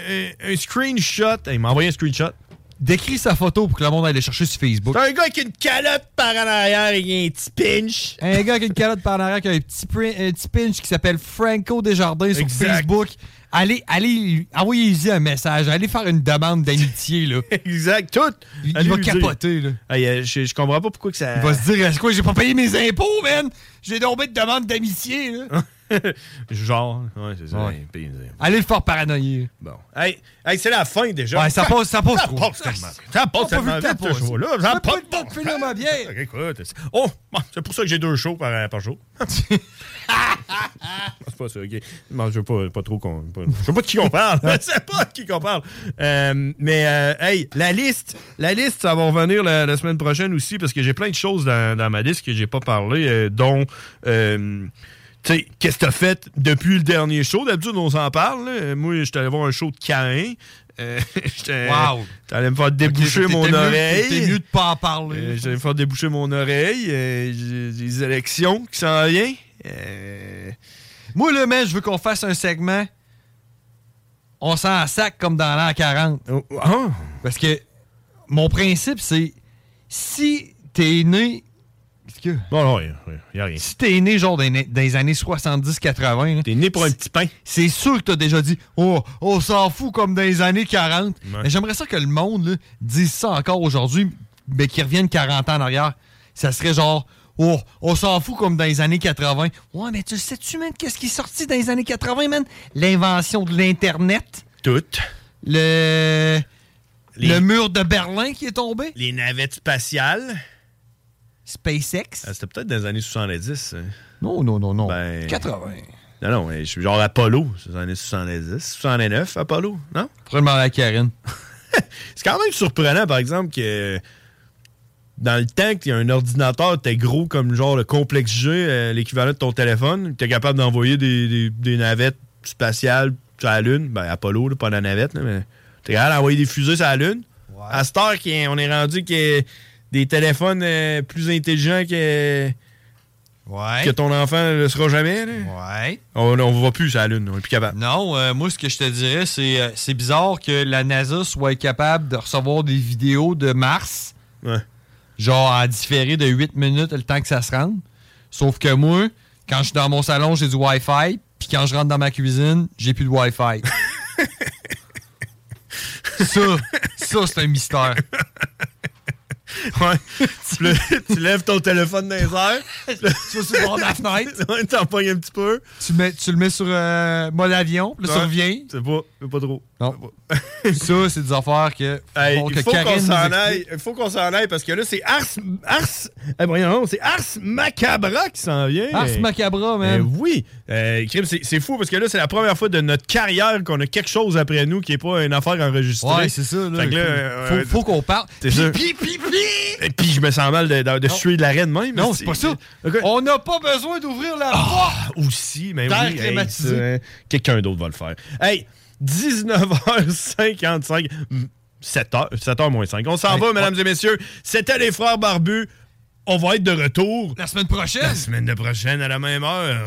un- un screenshot. Il m'a envoyé un screenshot. Décrit sa photo pour que le monde aille le chercher sur Facebook. Un gars avec une calotte par en arrière et un petit pinch. Un gars avec une calotte par en arrière qui a un petit, pri- un petit pinch qui s'appelle Franco Desjardins sur. Facebook. Allez, allez, envoyez-y un message. Allez faire une demande d'amitié, là. exact, tout. Il, va capoter, là. Euh, je, je comprends pas pourquoi que ça. Il va se dire, est-ce que j'ai pas payé mes impôts, man? J'ai tombé de demande d'amitié, là. Genre, ouais, c'est ça. Ouais. Allez le faire paranoïer. Bon. Hey, hey, c'est la fin déjà. Ouais, ça passe, ça passe Ça trop. passe tellement. Ça passe pas tellement vite, ce show-là. Ça pas passe temps de finir ma bière. Écoute, oh, c'est pour ça que j'ai deux shows par, par jour. c'est pas ça, ok. Non, je veux pas, pas trop qu'on. pas- Je sais pas de qui on parle. Je sais pas de qui qu'on parle. Euh, mais, euh, hey, la liste, la liste, ça va revenir la, la semaine prochaine aussi parce que j'ai plein de choses dans, dans ma liste que j'ai pas parlé, euh, dont. Tu sais, qu'est-ce que t'as fait depuis le dernier show? D'habitude, on s'en parle. là. Moi, j'étais allé voir un show de Cain. Euh, j'étais- Wow. T'allais me faire déboucher mon mieux- oreille. t'étais mieux de pas en parler. Euh, J'allais me faire déboucher mon oreille. euh, des élections qui s'en viennent. Euh, Moi, là, man, je veux qu'on fasse un segment. On s'en sac comme dans l'an 40. ah. Parce que mon principe, c'est si t'es né que. Non, non, il n'y a rien. Si t'es né genre dans, les- dans les années 70-80. T'es né pour un petit pain. C'est sûr que t'as déjà dit Oh, on s'en fout comme dans les années 40. Ouais. Mais j'aimerais ça que le monde là, dise ça encore aujourd'hui, mais qu'ils reviennent 40 ans en arrière. Ça serait genre Oh, on s'en fout comme dans les années 80. Ouais, mais tu sais-tu, man, qu'est-ce qui est sorti dans les années 80, man? L'invention de l'Internet. Tout. Le. Les- Le mur de Berlin qui est tombé. Les navettes spatiales. SpaceX. Ah, C'était peut-être dans les années 70. hein. Non, non, non, non. Ben, 80. Non, non, je suis genre Apollo, c'est les années 70. 69, Apollo, non? Faudrait demander à Karine. C'est quand même surprenant, par exemple, que dans le temps qu'il y a un ordinateur, t'es gros comme genre le complexe G, euh, l'équivalent de ton téléphone, t'es capable d'envoyer des, des- des navettes spatiales sur la Lune. Ben, Apollo, là, pas la navette, là, mais t'es capable d'envoyer des fusées sur la Lune. À cette heure, qu'il y a- on est rendu a des téléphones euh, plus intelligents que, que ton enfant ne le sera jamais. là. Ouais. On ne va plus sur la Lune, on est plus capable. Non, euh, moi, ce que je te dirais, c'est euh, c'est bizarre que la NASA soit capable de recevoir des vidéos de Mars, genre à différer de 8 minutes le temps que ça se rende. Sauf que moi, quand je suis dans mon salon, j'ai du Wi-Fi, puis quand je rentre dans ma cuisine, j'ai plus de Wi-Fi. ça, ça, c'est un mystère. Ouais. tu, le- tu lèves ton téléphone dans les airs. tu vas sur la fenêtre. Ouais, T'en un petit peu. Tu, mets, tu le mets sur euh, mode avion, là, ça Ouais. revient. C'est pas, c'est pas trop. Non. ça, c'est des affaires que. Hey, il faut qu'on s'en aille. Il faut qu'on s'en aille parce que là, c'est Ars. Ars. eh, c'est Ars Macabra qui s'en vient. Ars Macabra, man. Eh oui. Euh, crime, c'est fou parce que là, c'est la première fois de notre carrière qu'on a quelque chose après nous qui n'est pas une affaire enregistrée. Ouais, c'est ça. Là, Fait que là, faut, euh, faut- euh, faut qu'on parle. Puis, puis, puis, Et puis, je me sens mal de, de, de suer de la reine même. Non, c'est pas ça. On n'a pas besoin d'ouvrir la porte. Aussi, mais oui. hey, hein, Quelqu'un d'autre va le faire. Hey, 19h55. 7h, 7h moins 5. On s'en Hey, va, ouais. mesdames et messieurs. C'était les frères barbus. On va être de retour. La semaine prochaine. La semaine de prochaine à la même heure.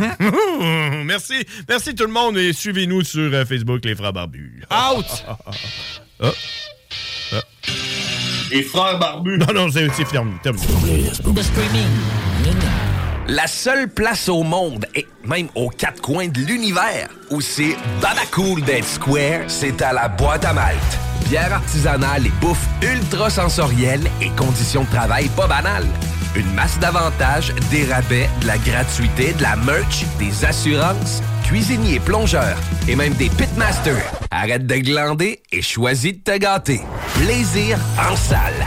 Merci. Merci tout le monde et suivez-nous sur euh, Facebook, les frères barbus. Out! Ah. Ah. Les frères barbus. Non, non, c'est c'est fermé. terminé. La seule place au monde, et même aux quatre coins de l'univers, où c'est baba cool d'être square, c'est à la boîte à malte. Bière artisanale et bouffe ultra sensorielle et conditions de travail pas banales. Une masse d'avantages, des rabais, de la gratuité, de la merch, des assurances, cuisiniers, plongeurs et même des pitmasters. Arrête de glander et choisis de te gâter. Plaisir en salle.